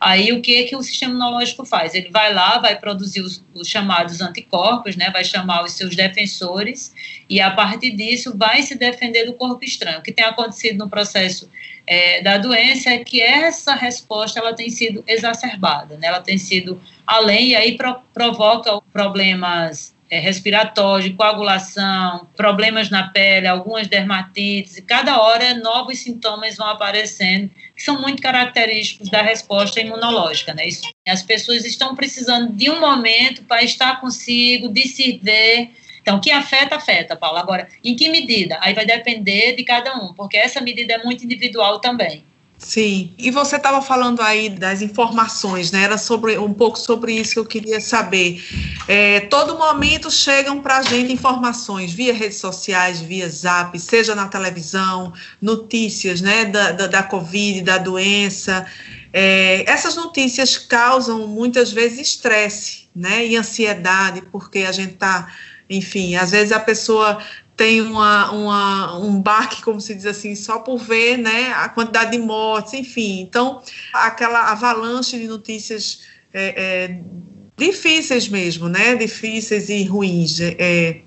Aí o que que o sistema imunológico faz? Ele vai lá, vai produzir os, os, chamados anticorpos, né? Vai chamar os seus defensores e a partir disso vai se defender do corpo estranho. O que tem acontecido no processo é, da doença é que essa resposta ela tem sido exacerbada, né? Ela tem sido além e aí pro, provoca problemas é, respiratório, coagulação, problemas na pele, algumas dermatites, e cada hora novos sintomas vão aparecendo, que são muito característicos da resposta imunológica. Né? Isso, as pessoas estão precisando de um momento para estar consigo, de se ver. Então, o que afeta, afeta, Paulo. Agora, em que medida? Aí vai depender de cada um, porque essa medida é muito individual também. Sim, e você estava falando aí das informações, né? Era sobre um pouco sobre isso que eu queria saber. É, todo momento chegam para a gente informações via redes sociais, via Zap, seja na televisão, notícias, né? Da, da, da Covid, da doença. É, essas notícias causam muitas vezes estresse, né? E ansiedade, porque a gente está enfim, às vezes a pessoa tem uma, uma, um baque, como se diz assim, só por ver né, a quantidade de mortes, enfim. Então, aquela avalanche de notícias é, é, difíceis mesmo, né? Difíceis e ruins. É.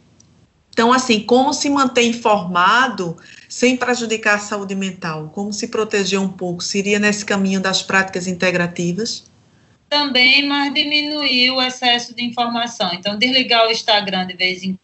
Então, assim, como se manter informado sem prejudicar a saúde mental? Como se proteger um pouco? Seria nesse caminho das práticas integrativas? Também, mas diminuir o excesso de informação. Então, desligar o Instagram de vez em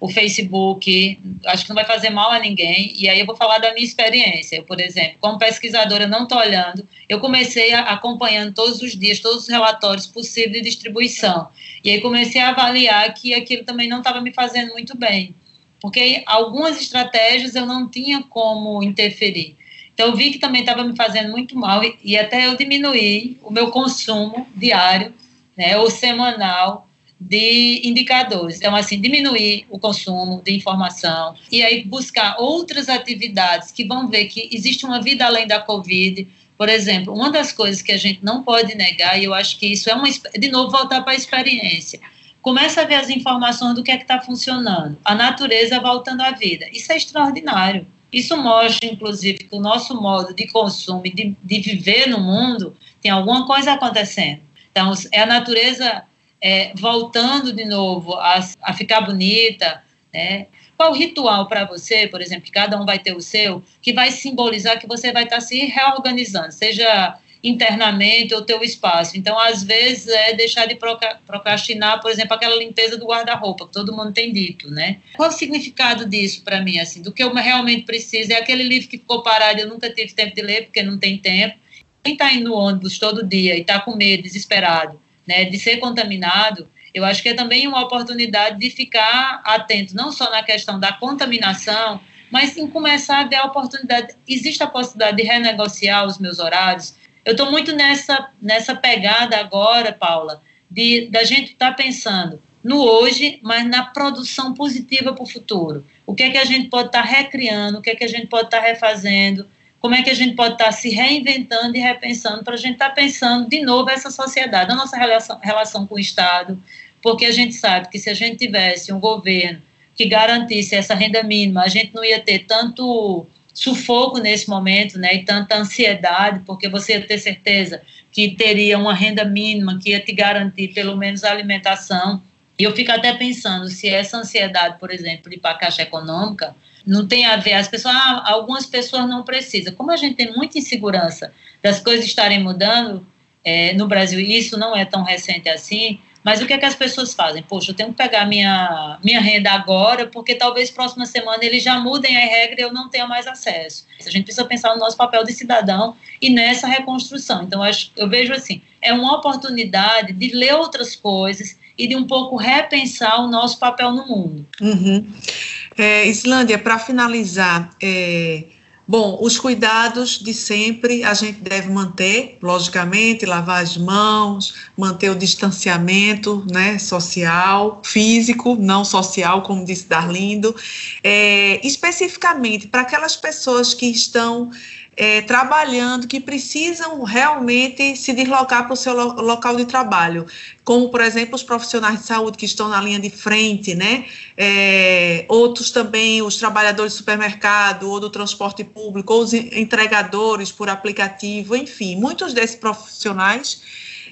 o Facebook, acho que não vai fazer mal a ninguém. E aí eu vou falar da minha experiência. Eu, por exemplo, como pesquisadora, não estou olhando. Eu comecei a, acompanhando todos os dias, todos os relatórios possíveis de distribuição. E aí comecei a avaliar que aquilo também não estava me fazendo muito bem. Porque algumas estratégias eu não tinha como interferir. Então eu vi que também estava me fazendo muito mal e, e até eu diminuí o meu consumo diário, né, ou semanal, de indicadores. Então, assim, diminuir o consumo de informação e aí buscar outras atividades que vão ver que existe uma vida além da Covid. Por exemplo, uma das coisas que a gente não pode negar, e eu acho que isso é uma. De novo, voltar para a experiência. Começa a ver as informações do que é que está funcionando. A natureza voltando à vida. Isso é extraordinário. Isso mostra, inclusive, que o nosso modo de consumo e de, de viver no mundo tem alguma coisa acontecendo. Então, é a natureza é, voltando de novo a, a ficar bonita, né? Qual ritual para você, por exemplo, que cada um vai ter o seu, que vai simbolizar que você vai estar tá se reorganizando, seja internamente ou teu espaço. Então, às vezes, é deixar de procrastinar, por exemplo, aquela limpeza do guarda-roupa, que todo mundo tem dito, né? Qual o significado disso para mim, assim? Do que eu realmente preciso? É aquele livro que ficou parado, eu nunca tive tempo de ler, porque não tem tempo. Quem está indo no ônibus todo dia e está com medo, desesperado, né, de ser contaminado, eu acho que é também uma oportunidade de ficar atento, não só na questão da contaminação, mas em começar a ver a oportunidade. Existe a possibilidade de renegociar os meus horários. Eu estou muito nessa, nessa pegada agora, Paula, de da gente estar tá pensando no hoje, mas na produção positiva para o futuro. O que é que a gente pode estar tá recriando, o que é que a gente pode estar tá refazendo, como é que a gente pode estar se reinventando e repensando para a gente estar pensando de novo essa sociedade, a nossa relação, relação com o Estado, porque a gente sabe que se a gente tivesse um governo que garantisse essa renda mínima, a gente não ia ter tanto sufoco nesse momento, né, e tanta ansiedade, porque você ia ter certeza que teria uma renda mínima que ia te garantir pelo menos a alimentação. E eu fico até pensando se essa ansiedade, por exemplo, de ir para a Caixa Econômica, não tem a ver, as pessoas, ah, algumas pessoas não precisam. Como a gente tem muita insegurança das coisas estarem mudando é, no Brasil, isso não é tão recente assim, mas o que é que as pessoas fazem? Poxa, eu tenho que pegar minha, minha renda agora, porque talvez próxima semana eles já mudem a regra e eu não tenha mais acesso. A gente precisa pensar no nosso papel de cidadão e nessa reconstrução. Então, eu, acho, eu vejo assim, é uma oportunidade de ler outras coisas e de um pouco repensar o nosso papel no mundo. Uhum. É, Islândia, para finalizar, é, bom, os cuidados de sempre a gente deve manter, logicamente, lavar as mãos, manter o distanciamento né, social, físico, não social, como disse Darlindo, é, especificamente para aquelas pessoas que estão é, trabalhando, que precisam realmente se deslocar para o seu lo local de trabalho, como, por exemplo, os profissionais de saúde que estão na linha de frente, né? É, outros também, os trabalhadores do supermercado ou do transporte público, ou os entregadores por aplicativo, enfim, muitos desses profissionais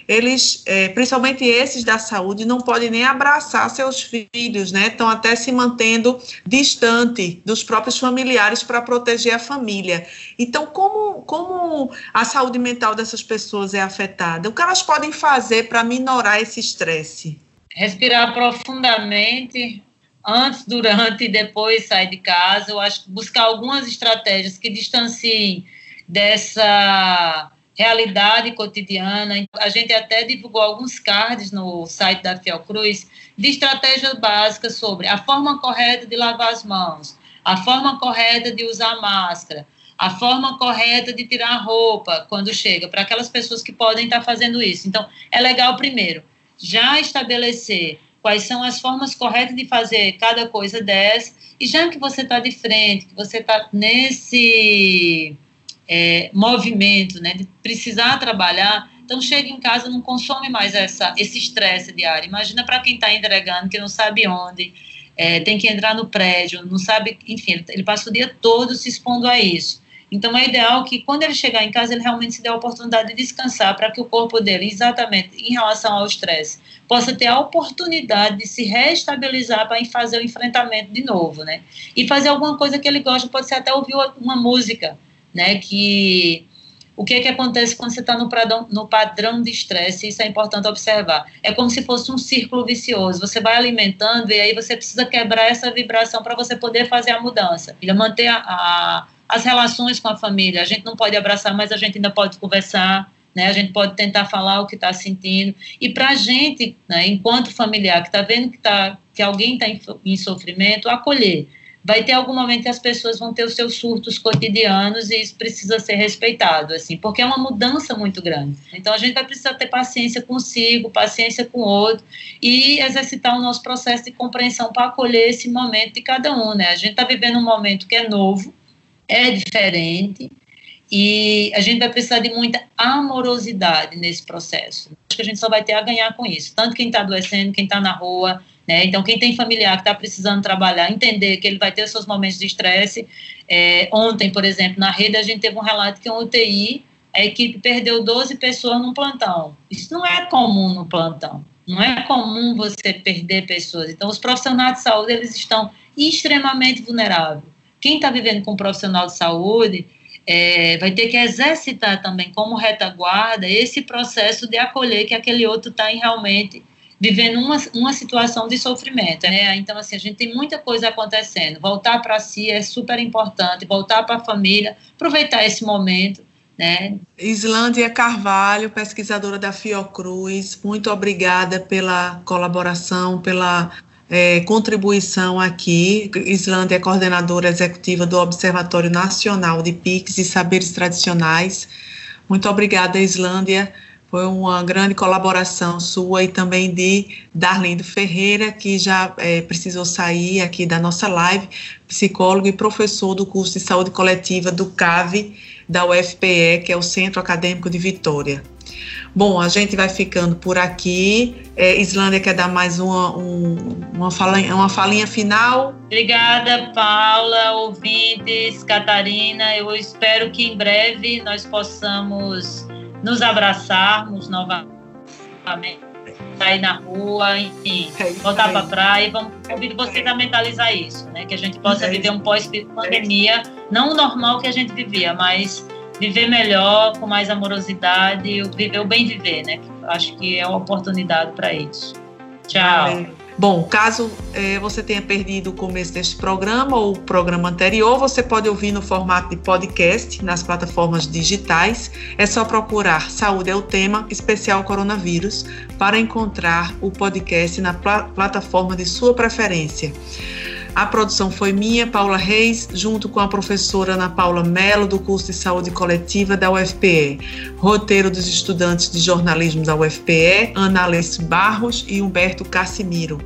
eles, é, principalmente esses da saúde, não podem nem abraçar seus filhos, né? Estão até se mantendo distante dos próprios familiares para proteger a família. Então, como, como a saúde mental dessas pessoas é afetada? O que elas podem fazer para minorar esse estresse? Respirar profundamente, antes, durante e depois sair de casa. Eu acho que buscar algumas estratégias que distanciem dessa realidade cotidiana. A gente até divulgou alguns cards no site da Fiocruz de estratégias básicas sobre a forma correta de lavar as mãos, a forma correta de usar máscara, a forma correta de tirar a roupa quando chega, para aquelas pessoas que podem estar fazendo isso. Então, é legal, primeiro, já estabelecer quais são as formas corretas de fazer cada coisa dessa, e já que você está de frente, que você está nesse é, movimento, né, de precisar trabalhar, então chega em casa não consome mais essa, esse estresse diário. Imagina para quem está entregando, que não sabe onde, é, tem que entrar no prédio, não sabe, enfim, ele, passa o dia todo se expondo a isso. Então é ideal que quando ele chegar em casa ele realmente se dê a oportunidade de descansar para que o corpo dele, exatamente em relação ao estresse, possa ter a oportunidade de se reestabilizar para fazer o enfrentamento de novo, né? E fazer alguma coisa que ele gosta, pode ser até ouvir uma música, né? Que o que, é que acontece quando você está no, no padrão de estresse, isso é importante observar. É como se fosse um círculo vicioso. Você vai alimentando e aí você precisa quebrar essa vibração para você poder fazer a mudança. E manter a, a, as relações com a família. A gente não pode abraçar, mas a gente ainda pode conversar, né? a gente pode tentar falar o que está sentindo. E para a gente, né, enquanto familiar, que está vendo que, tá, que alguém está em, em sofrimento, acolher vai ter algum momento que as pessoas vão ter os seus surtos cotidianos e isso precisa ser respeitado, assim, porque é uma mudança muito grande. Então a gente vai precisar ter paciência consigo, paciência com o outro e exercitar o nosso processo de compreensão para acolher esse momento de cada um, né? A gente está vivendo um momento que é novo, é diferente e a gente vai precisar de muita amorosidade nesse processo. Acho que a gente só vai ter a ganhar com isso, tanto quem está adoecendo, quem está na rua, né? Então, quem tem familiar que está precisando trabalhar, entender que ele vai ter seus momentos de estresse. É, ontem, por exemplo, na rede, a gente teve um relato que um UTI, a equipe perdeu 12 pessoas num plantão. Isso não é comum no plantão. Não é comum você perder pessoas. Então, os profissionais de saúde, eles estão extremamente vulneráveis. Quem está vivendo com um profissional de saúde é, vai ter que exercitar também como retaguarda esse processo de acolher que aquele outro está realmente vivendo uma, uma situação de sofrimento, né? Então, assim, a gente tem muita coisa acontecendo. Voltar para si é super importante, voltar para a família, aproveitar esse momento, né? Islândia Carvalho, pesquisadora da Fiocruz, muito obrigada pela colaboração, pela é, contribuição aqui. Islândia é coordenadora executiva do Observatório Nacional de PICs e Saberes Tradicionais. Muito obrigada, Islândia foi uma grande colaboração sua e também de Darlindo Ferreira, que já é, precisou sair aqui da nossa live, psicólogo e professor do curso de saúde coletiva do CAVE, da UFPE, que é o Centro Acadêmico de Vitória. Bom, a gente vai ficando por aqui. É, Islândia quer dar mais uma, um, uma, falinha, uma falinha final? Obrigada, Paula, ouvintes, Catarina. Eu espero que em breve nós possamos nos abraçarmos novamente, sair na rua, enfim, é voltar para a praia. Vamos convido vocês a mentalizar isso, né? Que a gente possa é viver um pós-pandemia, não o normal que a gente vivia, mas viver melhor, com mais amorosidade, viver o bem viver, né? Acho que é uma oportunidade para isso. Tchau. Bom, caso é, você tenha perdido o começo deste programa ou o programa anterior, você pode ouvir no formato de podcast nas plataformas digitais. É só procurar Saúde é o Tema Especial Coronavírus para encontrar o podcast na pl plataforma de sua preferência. A produção foi minha, Paula Reis, junto com a professora Ana Paula Mello, do curso de Saúde Coletiva da UFPE. Roteiro dos estudantes de jornalismo da UFPE, Ana Alice Barros e Humberto Cassimiro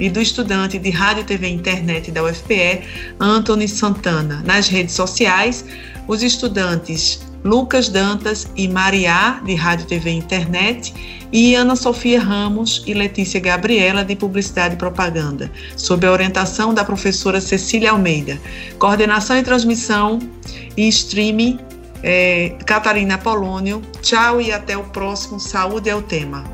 e do estudante de Rádio, TV e Internet da UFPE, Anthony Santana. Nas redes sociais, os estudantes Lucas Dantas e Mariá, de Rádio TV e Internet, e Ana Sofia Ramos e Letícia Gabriela, de Publicidade e Propaganda, sob a orientação da professora Cecília Almeida. Coordenação e transmissão e streaming, é, Catarina Polônio. Tchau e até o próximo Saúde é o Tema.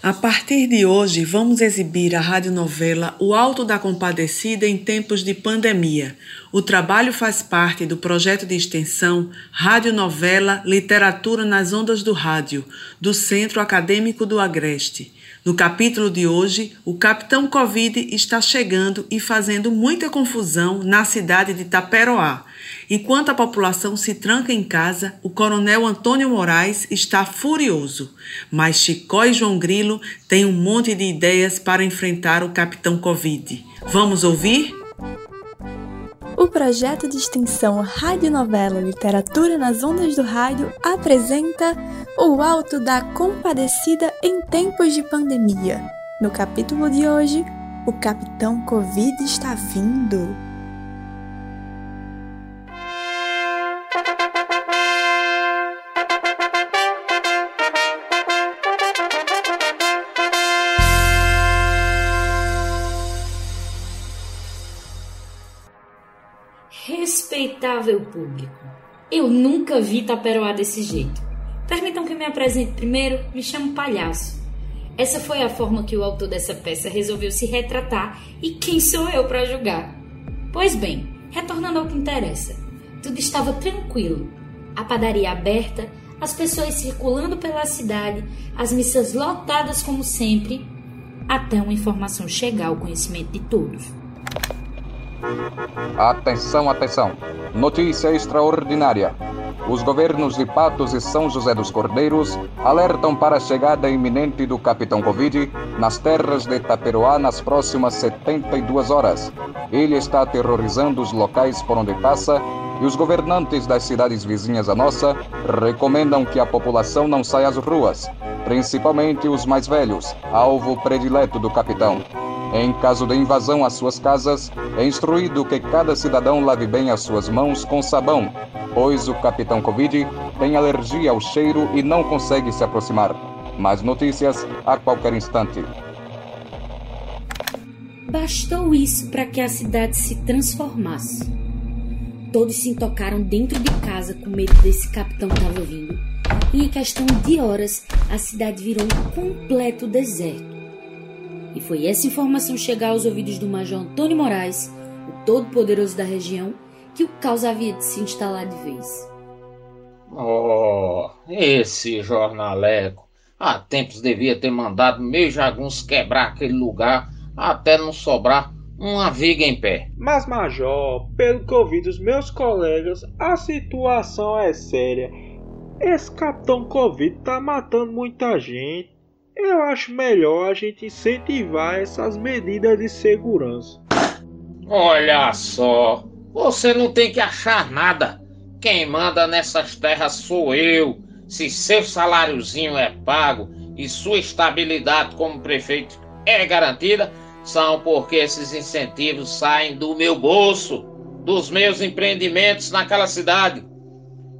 A partir de hoje, vamos exibir a radionovela O Alto da Compadecida em Tempos de Pandemia. O trabalho faz parte do projeto de extensão Radionovela Literatura nas Ondas do Rádio, do Centro Acadêmico do Agreste. No capítulo de hoje, o capitão Covid está chegando e fazendo muita confusão na cidade de Taperoá. Enquanto a população se tranca em casa, o coronel Antônio Moraes está furioso. Mas Chicó e João Grilo têm um monte de ideias para enfrentar o capitão Covid. Vamos ouvir? O projeto de extensão Radionovela Literatura nas Ondas do Rádio apresenta O Alto da Compadecida em Tempos de Pandemia. No capítulo de hoje, o Capitão Covid está vindo. Respeitável público, eu nunca vi Taperoá desse jeito. Permitam que me apresente primeiro, me chamo Palhaço. Essa foi a forma que o autor dessa peça resolveu se retratar e quem sou eu para julgar? Pois bem, retornando ao que interessa. Tudo estava tranquilo. A padaria aberta, as pessoas circulando pela cidade, as missas lotadas como sempre, até uma informação chegar ao conhecimento de todos. Atenção, atenção. Notícia extraordinária. Os governos de Patos e São José dos Cordeiros alertam para a chegada iminente do Capitão Covid nas terras de Taperoá nas próximas 72 horas. Ele está aterrorizando os locais por onde passa e os governantes das cidades vizinhas à nossa recomendam que a população não saia às ruas, principalmente os mais velhos, alvo predileto do capitão. Em caso de invasão às suas casas, é instruído que cada cidadão lave bem as suas mãos com sabão, pois o capitão Covid tem alergia ao cheiro e não consegue se aproximar. Mais notícias a qualquer instante. Bastou isso para que a cidade se transformasse. Todos se intocaram dentro de casa com medo desse capitão estava vindo. E em questão de horas, a cidade virou um completo deserto. E foi essa informação chegar aos ouvidos do Major Antônio Moraes, o todo-poderoso da região, que o caos havia de se instalar de vez. Oh, esse jornaleco. Há tempos devia ter mandado meio jagunço quebrar aquele lugar até não sobrar uma viga em pé. Mas, Major, pelo que ouvi dos meus colegas, a situação é séria. Esse capitão Covid tá matando muita gente eu acho melhor a gente incentivar essas medidas de segurança. Olha só, você não tem que achar nada. Quem manda nessas terras sou eu. Se seu saláriozinho é pago e sua estabilidade como prefeito é garantida, são porque esses incentivos saem do meu bolso, dos meus empreendimentos naquela cidade.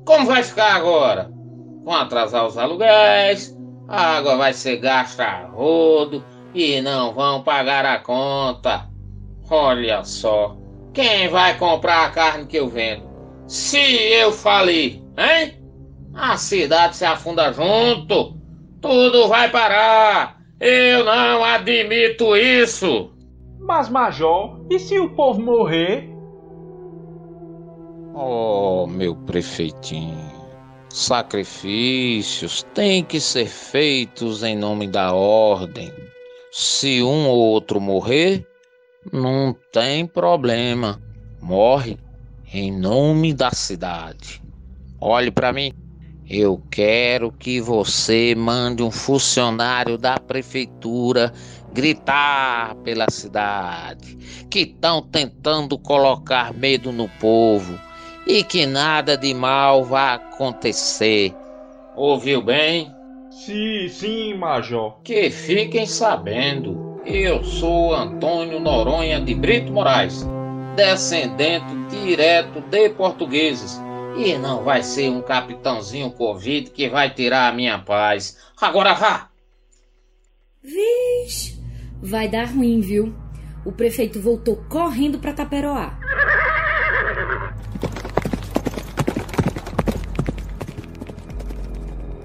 Como vai ficar agora? Vão atrasar os aluguéis, a água vai ser gasta a rodo e não vão pagar a conta. Olha só, quem vai comprar a carne que eu vendo? Se eu falir, hein? A cidade se afunda junto. Tudo vai parar. Eu não admito isso. Mas, Major, e se o povo morrer? Oh, meu prefeitinho. Sacrifícios têm que ser feitos em nome da ordem. Se um ou outro morrer, não tem problema. Morre em nome da cidade. Olhe para mim. Eu quero que você mande um funcionário da prefeitura gritar pela cidade que estão tentando colocar medo no povo e que nada de mal vai acontecer. Ouviu bem? Sim, sim, Major. Que fiquem sabendo, eu sou Antônio Noronha de Brito Moraes, descendente direto de portugueses e não vai ser um capitãozinho Covid que vai tirar a minha paz. Agora vá! Vixe, vai dar ruim, viu? O prefeito voltou correndo para Taperoá.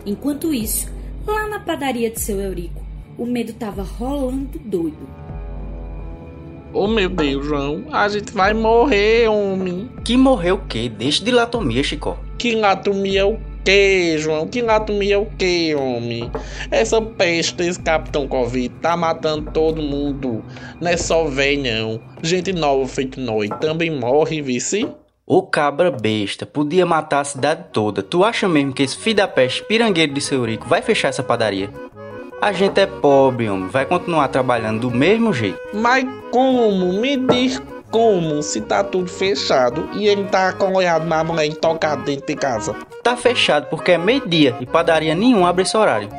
Enquanto isso, lá na padaria de seu Eurico, o medo tava rolando doido. Oh meu Deus, João, a gente vai morrer, homem. Que morreu o quê? Deixa de latomia, Chico. Que latomia o quê, João? Que latomia o quê, homem? Essa peste, esse Capitão Covid, tá matando todo mundo. Não é só velho, não. Gente nova feito nós também morre, vice? Ô cabra besta, podia matar a cidade toda. Tu acha mesmo que esse filho da peste pirangueiro de seu rico vai fechar essa padaria? A gente é pobre, homem. Vai continuar trabalhando do mesmo jeito. Mas como? Me diz como se tá tudo fechado e ele tá colhado na mulher intocado dentro de casa? Tá fechado porque é meio-dia e padaria nenhum abre esse horário.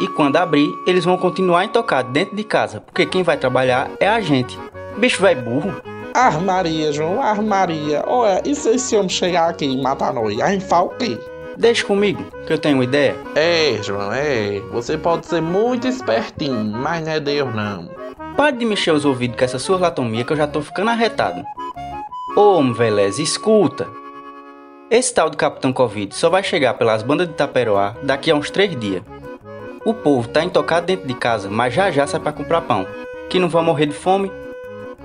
E quando abrir, eles vão continuar intocados dentro de casa, porque quem vai trabalhar é a gente. Bicho vai burro. Armaria, João, armaria. Olha, e se esse homem chegar aqui e matar nós? A gente o quê? Deixa comigo, que eu tenho uma ideia. É, João, é. Você pode ser muito espertinho, mas não é Deus não. Pare de mexer os ouvidos com essa sua latomia que eu já tô ficando arretado. Ô, homem Velez, escuta. Esse tal do Capitão Covid só vai chegar pelas bandas de Taperoá daqui a uns três dias. O povo tá intocado dentro de casa, mas já já sai pra comprar pão. Que não vão morrer de fome.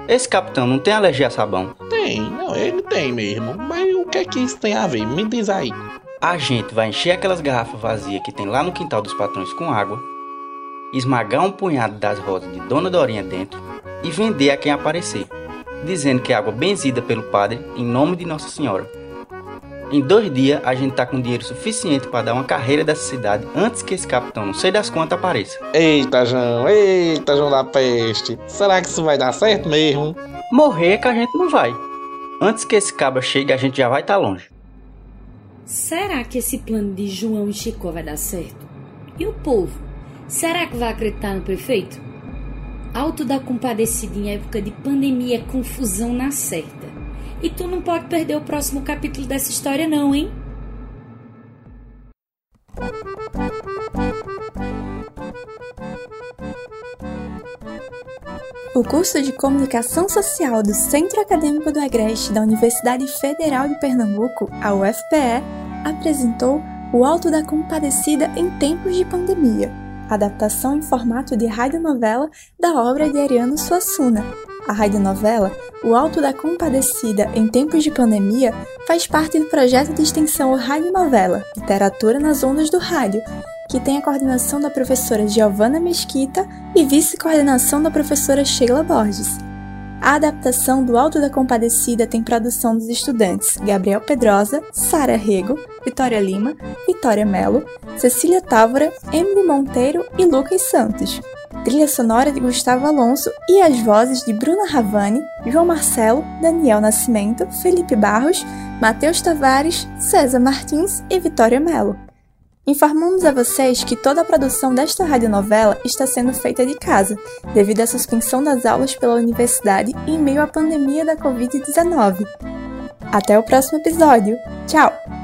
Esse capitão não tem alergia a sabão. Tem, não, ele tem mesmo. Mas o que é que isso tem a ver? Me diz aí. A gente vai encher aquelas garrafas vazias que tem lá no quintal dos patrões com água, esmagar um punhado das rosas de Dona Dorinha dentro e vender a quem aparecer, dizendo que é água benzida pelo padre em nome de Nossa Senhora. Em dois dias a gente tá com dinheiro suficiente para dar uma carreira dessa cidade antes que esse capitão não sei das quantas apareça. Eita, João, eita, João da Peste. Será que isso vai dar certo mesmo? Morrer é que a gente não vai. Antes que esse cabra chegue, a gente já vai estar tá longe. Será que esse plano de João e Chico vai dar certo? E o povo? Será que vai acreditar no prefeito? Alto da compadecida em época de pandemia é confusão na certa. E tu não pode perder o próximo capítulo dessa história não, hein? O curso de Comunicação Social do Centro Acadêmico do Agreste da Universidade Federal de Pernambuco, a UFPE, apresentou O Alto da Compadecida em Tempos de Pandemia, adaptação em formato de radionovela da obra de Ariano Suassuna. A radionovela O Alto da Compadecida em Tempos de Pandemia faz parte do projeto de extensão Radionovela Literatura nas Ondas do Rádio, que tem a coordenação da professora Giovanna Mesquita e vice-coordenação da professora Sheila Borges. A adaptação do Alto da Compadecida tem produção dos estudantes Gabriel Pedrosa, Sara Rego, Vitória Lima, Vitória Melo, Cecília Távora, Emily Monteiro e Lucas Santos. Trilha sonora de Gustavo Alonso e as vozes de Bruna Ravani, João Marcelo, Daniel Nascimento, Felipe Barros, Matheus Tavares, César Martins e Vitória Melo. Informamos a vocês que toda a produção desta radionovela está sendo feita de casa, devido à suspensão das aulas pela universidade em meio à pandemia da Covid-19. Até o próximo episódio. Tchau!